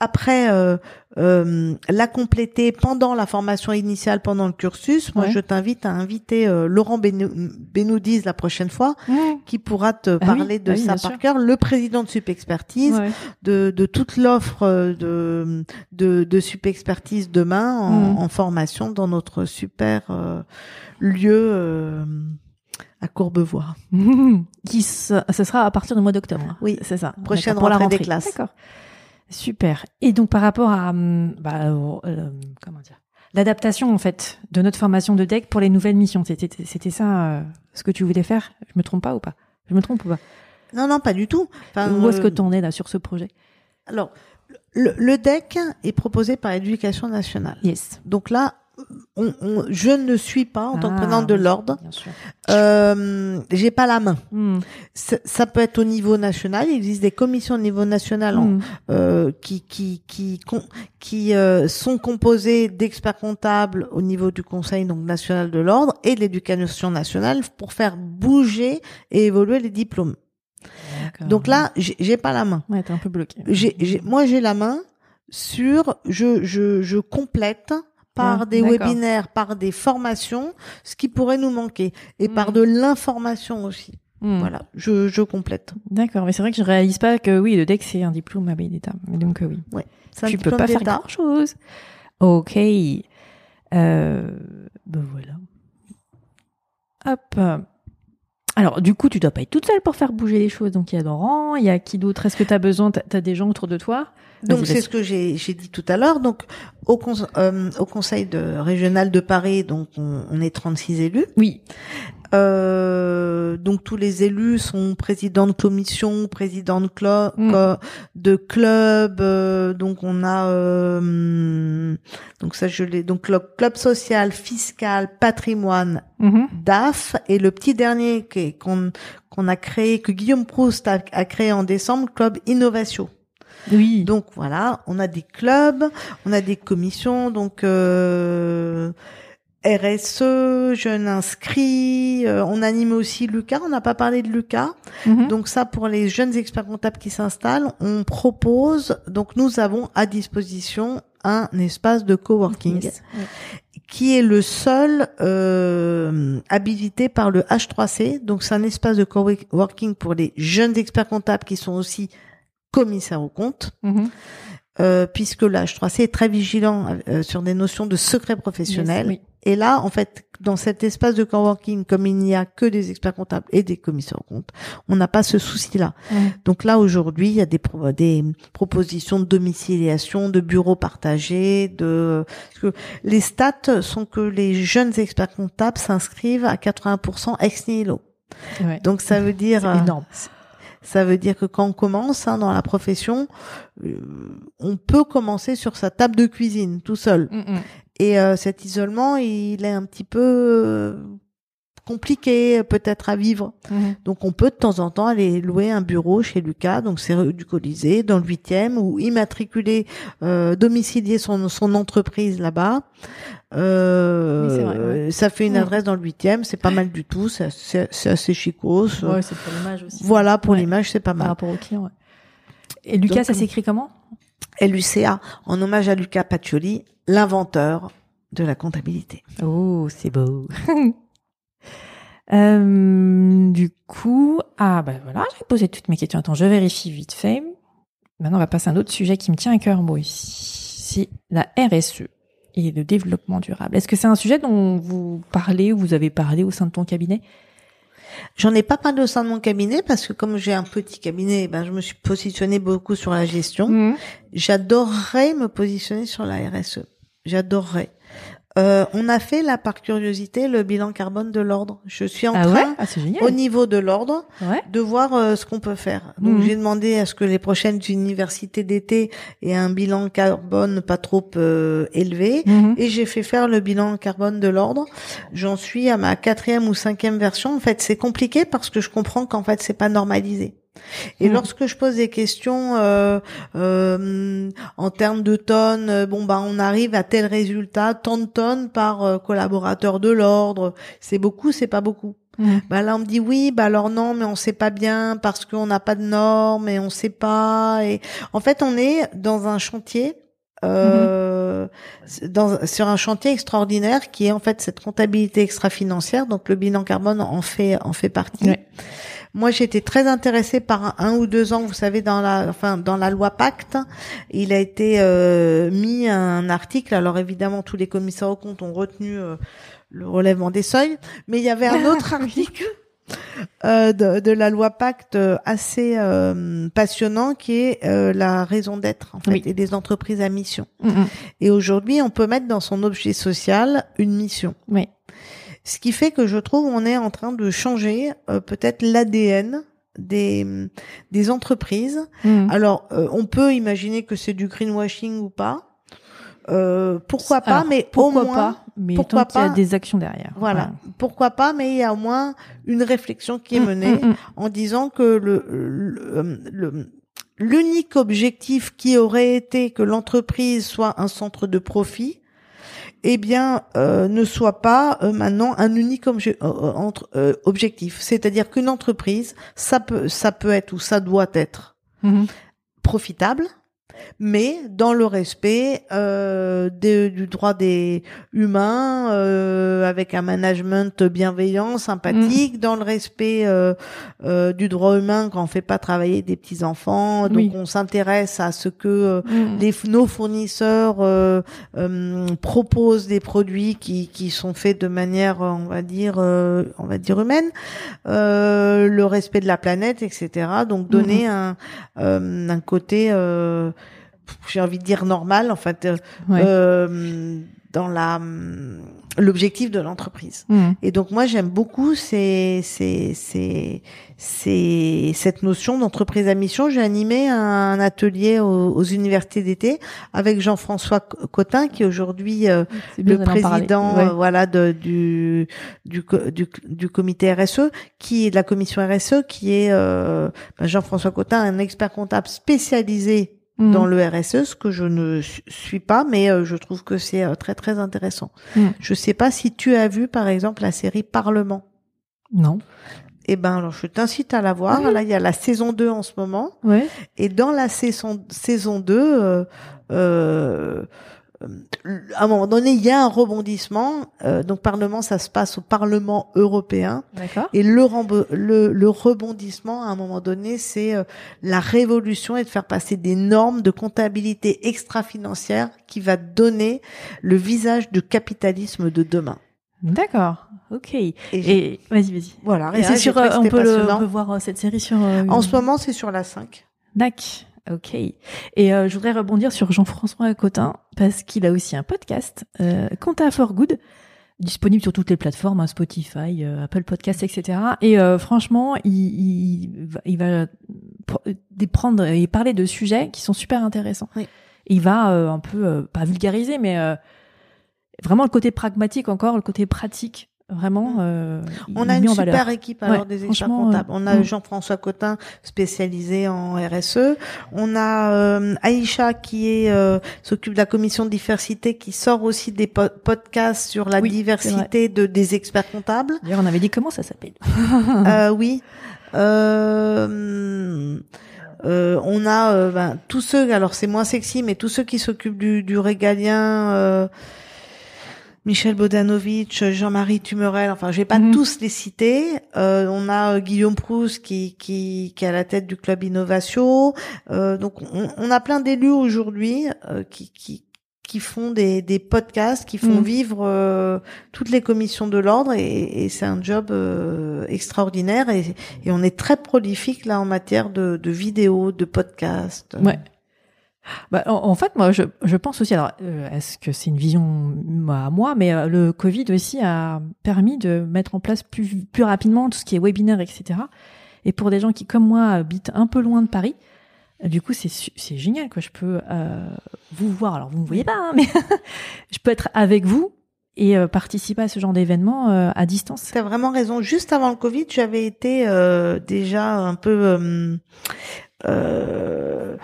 Après, euh, euh, la compléter pendant la formation initiale, pendant le cursus, moi, Ouais. je t'invite à inviter euh, Laurent Benou- Benoudiz la prochaine fois, qui pourra te Ah oui, parler de ah ça par sûr. cœur, le président de Sup Expertise, Ouais. de, de toute l'offre euh, de, de, de demain en, Mhm. en formation dans notre super euh, lieu euh, à Courbevoie. Qui se- ce sera à partir du mois d'octobre. Oui. c'est ça. Prochaine pour la rentrée des rentrée. classes. D'accord. Super. Et donc par rapport à hum, bah, euh, comment dire l'adaptation en fait de notre formation de deck pour les nouvelles missions, c'était c'était ça euh, ce que tu voulais faire? Je me trompe pas ou pas? Je me trompe ou pas? Non, non, pas du tout. Enfin, Où est-ce que euh, tu en es là sur ce projet? Alors, le, le DEC est proposé par l'Éducation nationale. Yes. Donc là, on, on- je ne suis pas, en tant que Ah, présidente de oui, l'ordre, euh, j'ai pas la main. Hmm. Ça, peut être au niveau national. Il existe des commissions au niveau national en- Hmm. euh, qui qui qui qui euh, sont composées d'experts comptables au niveau du Conseil donc national de l'ordre et de l'éducation nationale pour faire bouger et évoluer les diplômes. Donc là, j'ai pas la main. ouais, t'es un peu bloqué. J'ai- moi, j'ai la main sur, je, je, je complète par Ouais, des webinaires, par des formations, ce qui pourrait nous manquer, et par Mm. de l'information aussi. Hmm. Voilà, je, je complète. D'accord, mais c'est vrai que je réalise pas que oui, le deck c'est un diplôme à d'État. Mais donc euh, oui. Un tu peux pas faire d'État. grand chose. Ok. Euh, ben voilà. Hop. Alors, du coup, tu dois pas être toute seule pour faire bouger les choses. Donc, il y a Laurent, il y a qui d'autre? Est-ce que tu as besoin Tu as des gens autour de toi? Donc c'est ce que j'ai j'ai dit tout à l'heure. Donc au, euh, au conseil de régional de Paris, donc on, on est 36 élus. Oui. Euh, donc tous les élus sont présidents de commission, présidents de, clo- Mm. de club. euh, donc on a euh, donc ça je l'ai donc le club social, fiscal, patrimoine, Mhm. DAF et le petit dernier qu'on qu'on a créé que Guillaume Proust a, a créé en décembre, club Innovation. Oui. Donc voilà, on a des clubs, on a des commissions, donc euh, RSE, jeunes inscrits, euh, on anime aussi Lucas, on n'a pas parlé de Lucas. Mhm. Donc ça pour les jeunes experts comptables qui s'installent, on propose, donc nous avons à disposition un espace de coworking Yes. Qui est le seul euh, habilité par le H3C. Donc c'est un espace de coworking pour les jeunes experts comptables qui sont aussi commissaires aux comptes. Mhm. Euh, puisque le H3C est très vigilant euh, sur des notions de secret professionnel. Yes, oui. Et là, en fait, dans cet espace de coworking, comme il n'y a que des experts comptables et des commissaires comptes, on n'a pas ce souci-là. Donc là, aujourd'hui, il y a des, pro- des propositions de domiciliation, de bureaux partagés, de parce que les stats sont que les jeunes experts comptables s'inscrivent à 80% ex nihilo. Ouais. Donc ça veut dire C'est euh, énorme. ça veut dire que quand on commence hein, dans la profession, euh, on peut commencer sur sa table de cuisine tout seul. Mhm. Et euh, cet isolement, il est un petit peu euh, compliqué peut-être à vivre. Mhm. Donc on peut de temps en temps aller louer un bureau chez Lucas, donc c'est rue du Colisée, dans le huitième, ou immatriculer, euh, domicilier son, son entreprise là-bas. Euh, Oui, c'est vrai, ouais. Ça fait une adresse dans le huitième, c'est pas mal du tout, c'est assez chicos. Ouais, c'est pour l'image aussi. Voilà, pour Ouais. l'image, c'est pas Par mal. rapport au client. ouais. Et Lucas, Donc, ça s'écrit comment? LUCA, en hommage à Luca Pacioli, l'inventeur de la comptabilité. Oh, c'est beau. Euh, du coup, ah bah voilà, j'ai posé toutes mes questions. Attends, je vérifie vite fait. Maintenant, on va passer à un autre sujet qui me tient à cœur, moi aussi. C'est la RSE et le développement durable. Est-ce que c'est un sujet dont vous parlez ou vous avez parlé au sein de ton cabinet? J'en ai pas parlé au sein de mon cabinet parce que comme j'ai un petit cabinet, ben je me suis positionnée beaucoup sur la gestion. Mhm. J'adorerais me positionner sur la RSE. J'adorerais. Euh, on a fait là par curiosité le bilan carbone de l'ordre. Je suis en Ah train, ouais Ah, au niveau de l'ordre, Ouais. de voir euh, ce qu'on peut faire. Donc Mhm. j'ai demandé à ce que les prochaines universités d'été aient un bilan carbone pas trop euh, élevé. Mhm. Et j'ai fait faire le bilan carbone de l'ordre. J'en suis à ma quatrième ou cinquième version. En fait, c'est compliqué parce que je comprends qu'en fait, c'est pas normalisé. Et Mm. lorsque je pose des questions euh, euh, en termes de tonnes, euh, bon bah on arrive à tel résultat, tant de tonnes par euh, collaborateur de l'ordre. C'est beaucoup, c'est pas beaucoup. Mhm. Bah là on me dit oui, bah alors non, mais on sait pas bien parce qu'on n'a pas de normes et on sait pas. Et en fait, on est dans un chantier. Euh, dans, sur un chantier extraordinaire qui est en fait cette comptabilité extra-financière donc le bilan carbone en fait en fait partie Ouais. Moi, j'ai été très intéressée par un, un ou deux ans, vous savez, dans la, enfin, dans la loi Pacte, il a été euh, mis un article. Alors évidemment, tous les commissaires aux comptes ont retenu euh, le relèvement des seuils, mais il y avait un autre article euh, de, de la loi Pacte euh, assez euh, passionnant, qui est euh, la raison d'être en fait Oui. et des entreprises à mission. Mhm. Et aujourd'hui, on peut mettre dans son objet social une mission. Oui. Ce qui fait que je trouve on est en train de changer euh, peut-être l'ADN des des entreprises. Mhm. Alors euh, on peut imaginer que c'est du greenwashing ou pas. Euh, pourquoi pas Alors, mais pourquoi au moins pas Mais pourquoi qu'il y a des actions derrière. voilà. Pourquoi pas mais il y a au moins une réflexion qui est Mm, menée mm, mm. en disant que le le- le- l'unique objectif qui aurait été que l'entreprise soit un centre de profit eh bien, euh, ne soit pas euh, maintenant un unique obje- euh, euh, entre- euh, objectif. C'est-à-dire qu'une entreprise, ça peut, ça peut être ou ça doit être Mhm. profitable, mais dans le respect euh, des- du droit des humains, euh, avec un management bienveillant, sympathique, dans le respect euh, euh, du droit humain quand on fait pas travailler des petits enfants. Donc Oui. on s'intéresse à ce que euh, Mm. les, nos fournisseurs euh, proposent des produits qui, qui sont faits de manière, on va dire, euh, on va dire humaine, euh, le respect de la planète, etc. Donc donner un, euh, un côté, euh, j'ai envie de dire normal, en fait, euh, Ouais. euh, dans la l'objectif de l'entreprise. Et donc moi j'aime beaucoup ces, ces, ces, ces, cette notion d'entreprise à mission. J'ai animé un atelier aux, aux universités d'été avec Jean-François Co- Cotin qui est aujourd'hui euh, le président Ouais. euh, voilà de, du, du du comité RSE qui est de la commission RSE qui est euh, ben, Jean-François Cotin un expert comptable spécialisé Mm. dans le RSE, ce que je ne su- suis pas, mais euh, je trouve que c'est euh, très très intéressant. Mm. Je sais pas si tu as vu par exemple la série Parlement. Non. Eh ben alors je t'incite à la voir. Là il y a la saison 2 en ce moment Ouais. et dans la saison saison 2 euh, euh, à un moment donné, il y a un rebondissement. Euh, donc, Parlement, ça se passe au Parlement européen. D'accord. Et le, le, le rebondissement, à un moment donné, c'est euh, la révolution et de faire passer des normes de comptabilité extra-financière qui va donner le visage du capitalisme de demain. D'accord. Ok. Et, vas-y, vas-y. voilà. Et Et c'est sur, euh, on peut, le- on peut voir euh, cette série sur. euh, En ce moment, c'est sur la 5. Dac. Ok. Et euh, je voudrais rebondir sur Jean-François Cotin parce qu'il a aussi un podcast, euh, Compta for Good, disponible sur toutes les plateformes, hein, Spotify, euh, Apple Podcast, etc. Et euh, franchement, il, il va, il va pr- des- prendre et parler de sujets qui sont super intéressants. Oui. Il va un peu, pas vulgariser, mais vraiment le côté pragmatique encore, le côté pratique, vraiment. euh, On a une valeur. super équipe alors Ouais, des experts franchement, comptables. euh, On a. Jean-François Cotin spécialisé en RSE. On a euh, Aïcha qui est euh, s'occupe de la commission de diversité qui sort aussi des po- podcasts sur la Oui, diversité de des experts comptables. D'ailleurs, on avait dit comment ça s'appelle? Euh, oui. Euh, euh, on a euh, ben, tous ceux, alors c'est moins sexy, mais tous ceux qui s'occupent du, du régalien, euh, Michel Bodanovic, Jean-Marie Tumorel, enfin je vais pas Mhm. tous les citer. Euh, on a euh, Guillaume Proust qui, qui, qui est à la tête du club Innovation. Euh, donc on, on a plein d'élus aujourd'hui euh, qui, qui, qui font des, des podcasts, qui font Mhm. vivre euh, toutes les commissions de l'ordre et, et c'est un job euh, extraordinaire et, et on est très prolifique là en matière de, de vidéos, de podcasts. Ouais. Bah, en, en fait, moi, je, je pense aussi. Alors, euh, est-ce que c'est une vision à moi Mais euh, le Covid aussi a permis de mettre en place plus plus rapidement tout ce qui est webinaire, etc. Et pour des gens qui, comme moi, habitent un peu loin de Paris, euh, du coup, c'est c'est génial que je peux euh, vous voir. Alors, vous me voyez pas, hein, mais je peux être avec vous et euh, participer à ce genre d'événement euh, à distance. T'as vraiment raison. Juste avant le Covid, j'avais été euh, déjà un peu euh,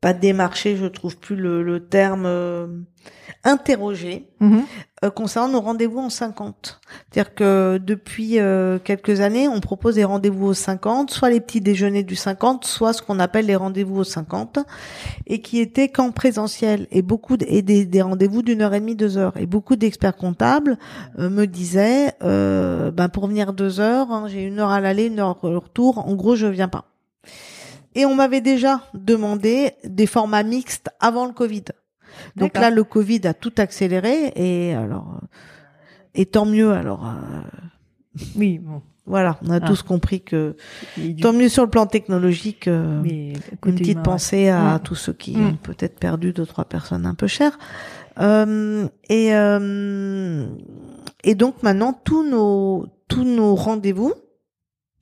pas démarché, je trouve plus le, le terme euh, interrogé Mhm. euh, concernant nos rendez-vous en 50. C'est-à-dire que depuis euh, quelques années, on propose des rendez-vous aux 50, soit les petits déjeuners du 50, soit ce qu'on appelle les rendez-vous aux 50, et qui étaient qu'en présentiel et beaucoup de- et des, des rendez-vous d'une heure et demie, deux heures. Et beaucoup d'experts comptables euh, me disaient, euh, ben pour venir deux heures, hein, j'ai une heure à l'aller, une heure au retour. En gros, je viens pas. Et on m'avait déjà demandé des formats mixtes avant le Covid. Donc là, le Covid a tout accéléré et alors, euh, et tant mieux. Alors euh, Oui, bon. voilà, on a Ah. tous compris que du- tant mieux sur le plan technologique. euh, mais une petite pensée à tous ceux qui Mm. ont peut-être perdu deux trois personnes un peu chères. Euh, et euh, et donc maintenant tous nos tous nos rendez-vous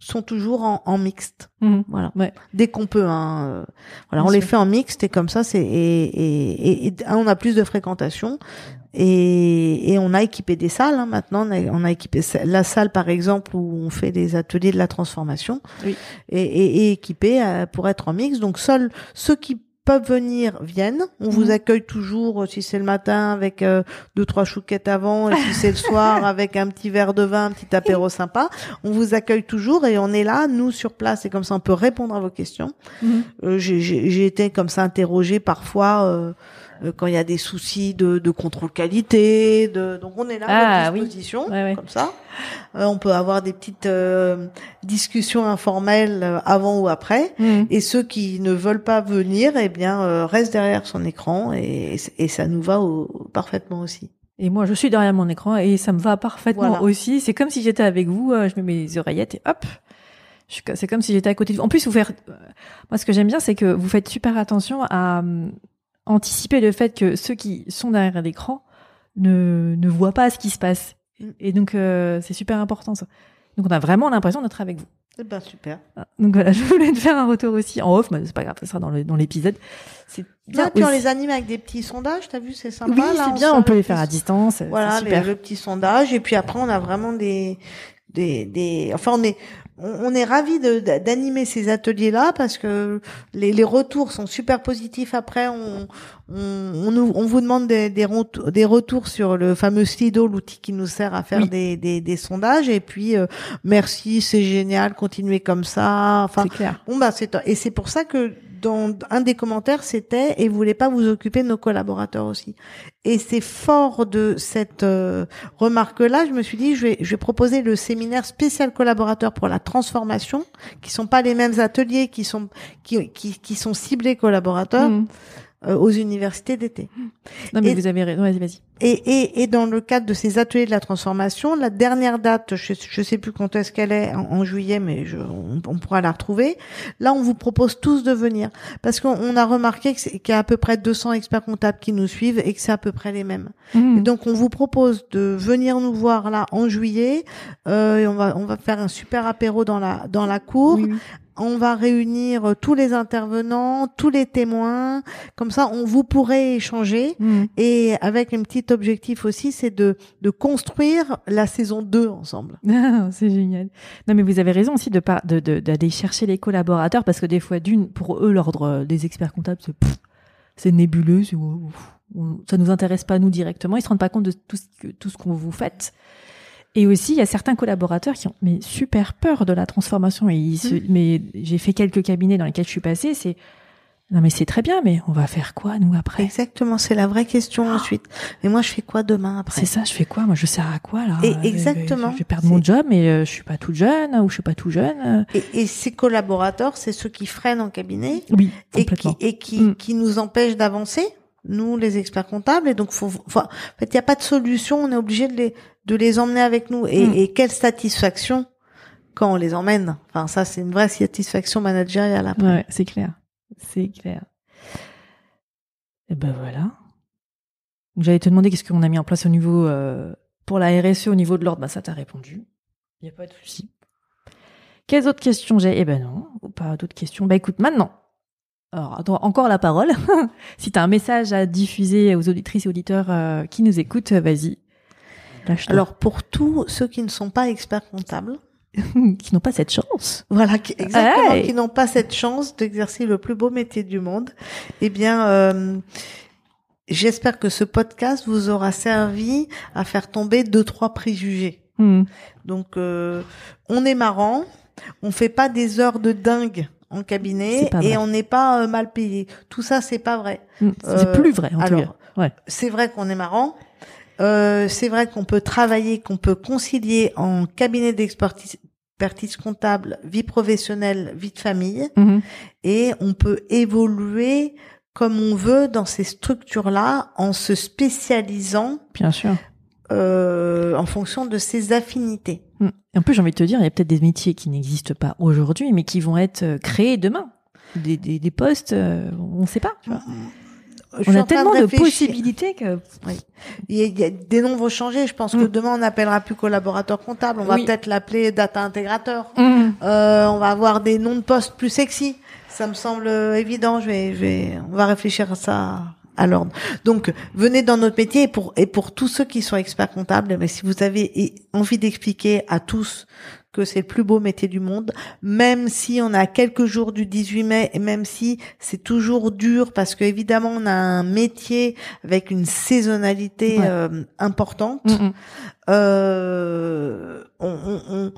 sont toujours en, en mixte. Mhm. Voilà. Ouais. Dès qu'on peut. Hein, euh, voilà, Bien on les fait en mixte et comme ça c'est et, et, et, on a plus de fréquentation et, et on a équipé des salles. Hein, maintenant, on a, on a équipé la salle par exemple où on fait des ateliers de la transformation Oui. et, et, et équipé euh, pour être en mixte. Donc seuls ceux qui peuvent venir viennent. On vous Mhm. accueille toujours euh, si c'est le matin avec euh, deux trois chouquettes avant et si c'est le soir avec un petit verre de vin, un petit apéro sympa. On vous accueille toujours et on est là nous sur place et comme ça on peut répondre à vos questions. Mhm. Euh, j'ai- j'ai j'ai été comme ça interrogée parfois euh, quand il y a des soucis de, de contrôle qualité. De... Donc on est là à Ah, oui. disposition, Ouais, ouais. comme ça. Euh, on peut avoir des petites euh, discussions informelles euh, avant ou après. Mhm. Et ceux qui ne veulent pas venir, eh bien, euh, restent derrière son écran et, et ça nous va au- parfaitement aussi. Et moi, je suis derrière mon écran et ça me va parfaitement Voilà. aussi. C'est comme si j'étais avec vous. euh, je mets mes oreillettes et hop. C'est comme si j'étais à côté de vous. En plus, vous faire. euh, Moi, ce que j'aime bien, c'est que vous faites super attention à euh, anticiper le fait que ceux qui sont derrière l'écran ne, ne voient pas ce qui se passe. Mm. Et donc, euh, c'est super important ça. Donc, on a vraiment l'impression d'être avec vous. Eh ben, super. Ah, Donc voilà, je voulais te faire un retour aussi en off, mais c'est pas grave, ça sera dans le- dans l'épisode. C'est bien. Puis on les anime avec des petits sondages, t'as vu, c'est sympa. Oui, là, c'est bien, on peut le les faire à distance. c'est Voilà, les- le petit sondage. Et puis après, on a vraiment des, des, des, enfin, on est, on, est de- d'animer ces ateliers-là parce que les, les retours sont super positifs. Après, on, on, on, vous demande des, des, retours, des retours sur le fameux Slido, l'outil qui nous sert à faire Oui. des, des, des sondages. Et puis, euh, merci, c'est génial, continuez comme ça. Enfin, clair. Bon bah c'est et c'est pour ça que dans un des commentaires c'était et vous voulez pas vous occuper de nos collaborateurs aussi? Et c'est fort de cette euh, remarque là, je me suis dit je vais je vais proposer le séminaire spécial collaborateur pour la transformation qui sont pas les mêmes ateliers qui sont qui qui, qui sont ciblés collaborateurs Mm. euh, aux universités d'été. Non, mais Et- vous avez raison. Vas-y, vas-y. Et, et, et dans le cadre de ces ateliers de la transformation, la dernière date, je je sais plus quand est-ce qu'elle est, en, en juillet, mais je, on, on pourra la retrouver. Là, on vous propose tous de venir parce qu'on on a remarqué qu'il y a à peu près 200 experts comptables qui nous suivent et que c'est à peu près les mêmes. Mm. Et donc, on vous propose de venir nous voir là en juillet. Euh, et on va on va faire un super apéro dans la dans la cour. Oui. On va réunir euh, tous les intervenants, tous les témoins. Comme ça, on vous pourrez échanger. Mm. Et avec un petit objectif aussi, c'est de, de construire la saison 2 ensemble. Ah, c'est génial. Non, mais vous avez raison aussi de pas de de- d'aller chercher les collaborateurs parce que des fois, d'une, pour eux, l'ordre des experts comptables, c'est nébuleux, c'est- on- ça nous intéresse pas nous directement. Ils se rendent pas compte de tout ce que tout ce qu'on vous faites. Et aussi, il y a certains collaborateurs qui ont mais super peur de la transformation. Et ils se, mais j'ai fait quelques cabinets dans lesquels je suis passée. C'est non, mais c'est très bien, mais on va faire quoi nous après? Exactement, c'est la vraie question ensuite. Mais moi, je fais quoi demain après? C'est ça, je fais quoi? Moi, je sers à quoi là? Et Euh, exactement. Je vais perdre mon job, mais euh, je suis pas toute jeune ou je suis pas tout jeune. euh. et, et ces collaborateurs, c'est ceux qui freinent en cabinet Oui, et qui, et qui, Mm. qui nous empêchent d'avancer, nous les experts comptables. Et donc, faut, faut- en fait, il n'y a pas de solution. On est obligé de les, de les emmener avec nous. Et, Mm. et quelle satisfaction quand on les emmène? Enfin, ça, c'est une vraie satisfaction managériale après. Ouais, c'est clair. C'est clair. Et ben voilà. J'allais te demander qu'est-ce qu'on a mis en place au niveau euh, pour la RSE au niveau de l'ordre. Bah ça t'as répondu. Il y a pas de souci. Quelles autres questions j'ai? Eh ben non, pas d'autres questions? Bah écoute, maintenant. Alors, encore la parole. si tu as un message à diffuser aux auditrices et auditeurs euh, qui nous écoutent, vas-y. Alors, pour tous ceux qui ne sont pas experts comptables, qui n'ont pas cette chance. Voilà, qui, exactement, Hey. qui n'ont pas cette chance d'exercer le plus beau métier du monde. Eh bien, euh, j'espère que ce podcast vous aura servi à faire tomber deux trois préjugés. Hmm. Donc, euh, on est marrant, on fait pas des heures de dingue en cabinet et on n'est pas euh, mal payé. Tout ça, c'est pas vrai. Hmm. C'est Euh, plus vrai en tout alors, cas. Ouais. C'est vrai qu'on est marrant. Euh, c'est vrai qu'on peut travailler, qu'on peut concilier en cabinet d'expertise expertise comptable, vie professionnelle, vie de famille, Mhm. et on peut évoluer comme on veut dans ces structures-là en se spécialisant Bien sûr. euh, en fonction de ses affinités. Mm. En plus, j'ai envie de te dire, il y a peut-être des métiers qui n'existent pas aujourd'hui, mais qui vont être euh, créés demain. Des, des, des postes, euh, on ne sait pas. Tu vois. Je On a tellement de, possibilités que. Il y, a, il y a- des noms vont changer. Je pense que Mm. demain on n'appellera plus collaborateur comptable. On va Oui. peut-être l'appeler data intégrateur. Mm. Euh, on va avoir des noms de postes plus sexy. Ça me semble euh, évident. Je vais, je vais, on va réfléchir à ça à l'ordre. Donc, venez dans notre métier et pour et pour tous ceux qui sont experts comptables, mais si vous avez envie d'expliquer à tous que c'est le plus beau métier du monde, même si on a quelques jours du 18 mai et même si c'est toujours dur parce que évidemment on a un métier avec une saisonnalité Ouais. euh, importante. Mm, mm. Euh, on, on, on,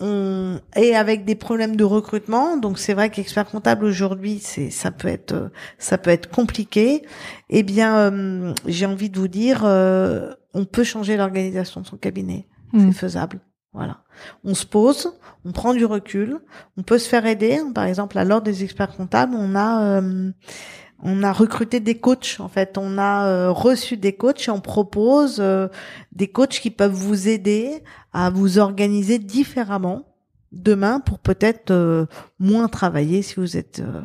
on- et avec des problèmes de recrutement. Donc c'est vrai qu'expert comptable aujourd'hui, c'est ça peut être euh, ça peut être compliqué. Eh bien, euh, j'ai envie de vous dire, euh, on peut changer l'organisation de son cabinet. Mm. C'est faisable. Voilà. On se pose, on prend du recul, on peut se faire aider. Par exemple, à l'ordre des experts comptables, on a euh, on a recruté des coachs. En fait, on a euh, reçu des coachs et on propose euh, des coachs qui peuvent vous aider à vous organiser différemment demain pour peut-être euh, moins travailler si vous êtes euh,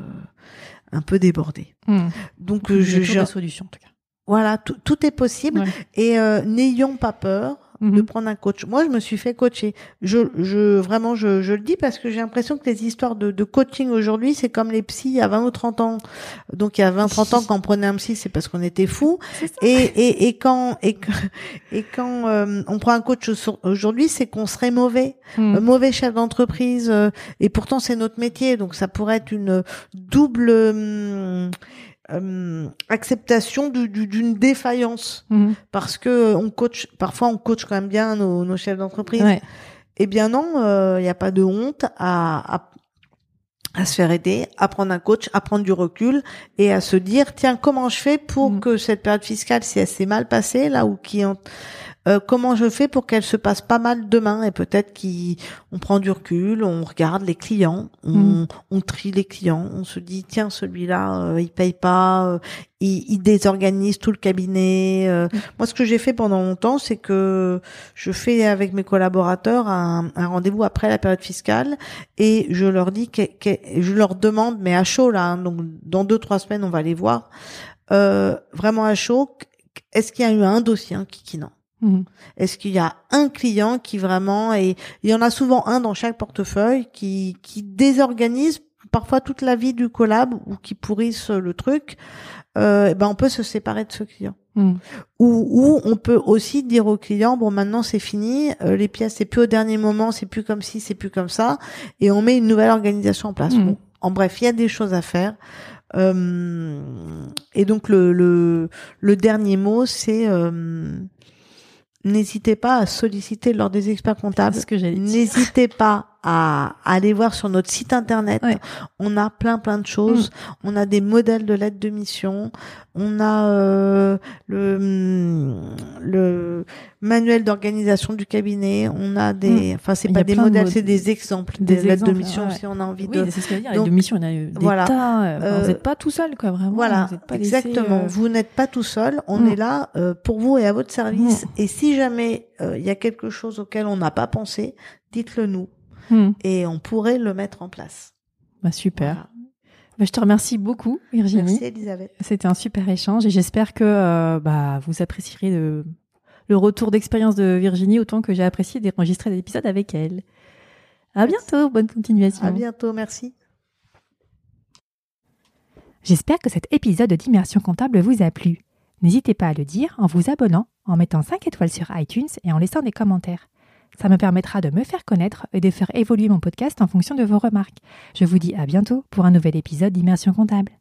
un peu débordé. Mm. Donc, je, je- en tout cas. voilà, tout, tout est possible Ouais. et euh, n'ayons pas peur de Mhm. prendre un coach. Moi, je me suis fait coacher. Je, je vraiment, je, je le dis parce que j'ai l'impression que les histoires de, de coaching aujourd'hui, c'est comme les psys il y a 20 ou 30 ans. Donc, il y a 20, 30 ans, quand on prenait un psy, c'est parce qu'on était fou. Et, et, et quand, et, et quand euh, on prend un coach au- aujourd'hui, c'est qu'on serait mauvais. Mm. Mauvais chef d'entreprise euh, et pourtant c'est notre métier donc ça pourrait être une double hum, hum, acceptation du- du- d'une défaillance Mm. parce que on coach parfois on coach quand même bien nos, nos chefs d'entreprise Ouais. eh bien non il n'y a pas de honte à, à à se faire aider, à prendre un coach, à prendre du recul et à se dire tiens comment je fais pour Mm. que cette période fiscale si elle s'est mal passée là ou qui ont euh, comment je fais pour qu'elle se passe pas mal demain et peut-être qu'on prend du recul, on regarde les clients, on, Mm. on trie les clients, on se dit tiens celui-là euh, il paye pas, euh, il, il désorganise tout le cabinet. euh. Moi ce que j'ai fait pendant longtemps c'est que je fais avec mes collaborateurs un, un rendez-vous après la période fiscale et je leur dis que, que- je leur demande mais à chaud là hein, donc dans deux trois semaines on va les voir euh, vraiment à chaud est-ce qu'il y a eu un dossier hein, qui, qui non Mm. est-ce qu'il y a un client qui vraiment et il y en a souvent un dans chaque portefeuille qui qui désorganise parfois toute la vie du collab ou qui pourrisse le truc euh, eh ben on peut se séparer de ce client Mm. ou ou on peut aussi dire au client bon maintenant c'est fini euh, les pièces c'est plus au dernier moment c'est plus comme ci c'est plus comme ça et on met une nouvelle organisation en place Mhm. Bon, en bref il y a des choses à faire Euh, et donc le le le dernier mot c'est euh, n'hésitez pas à solliciter lors des experts comptables ce que. N'hésitez pas à aller voir sur notre site internet. Ouais. On a plein plein de choses. On a des modèles de lettres de mission. On a euh, le hum, le manuel d'organisation du cabinet. On a des, enfin c'est pas des de modèles, mod- c'est des exemples des des, lettres de mission ouais. si on a envie Oui, de. c'est ce que je veux dire. Donc, les missions, il y en a eu des voilà. tas. euh, enfin, vous Euh, n'êtes pas tout seul, quoi, vraiment. Voilà, Vous laissé, exactement. euh, Vous n'êtes pas tout seul. On Mm. est là euh, pour vous et à votre service. Mm. Et si jamais euh, il y a quelque chose auquel on n'a pas pensé, dites-le nous mm. et on pourrait le mettre en place. Bah, super. Voilà. Bah, je te remercie beaucoup, Virginie. Merci Elisabeth. C'était un super échange et j'espère que euh, bah, vous apprécierez le, le retour d'expérience de Virginie autant que j'ai apprécié d'enregistrer des épisodes avec elle. À Merci. bientôt, bonne continuation. À bientôt, merci. J'espère que cet épisode d'Immersion comptable vous a plu. N'hésitez pas à le dire en vous abonnant, en mettant 5 étoiles sur iTunes et en laissant des commentaires. Ça me permettra de me faire connaître et de faire évoluer mon podcast en fonction de vos remarques. Je vous dis à bientôt pour un nouvel épisode d'Immersion comptable.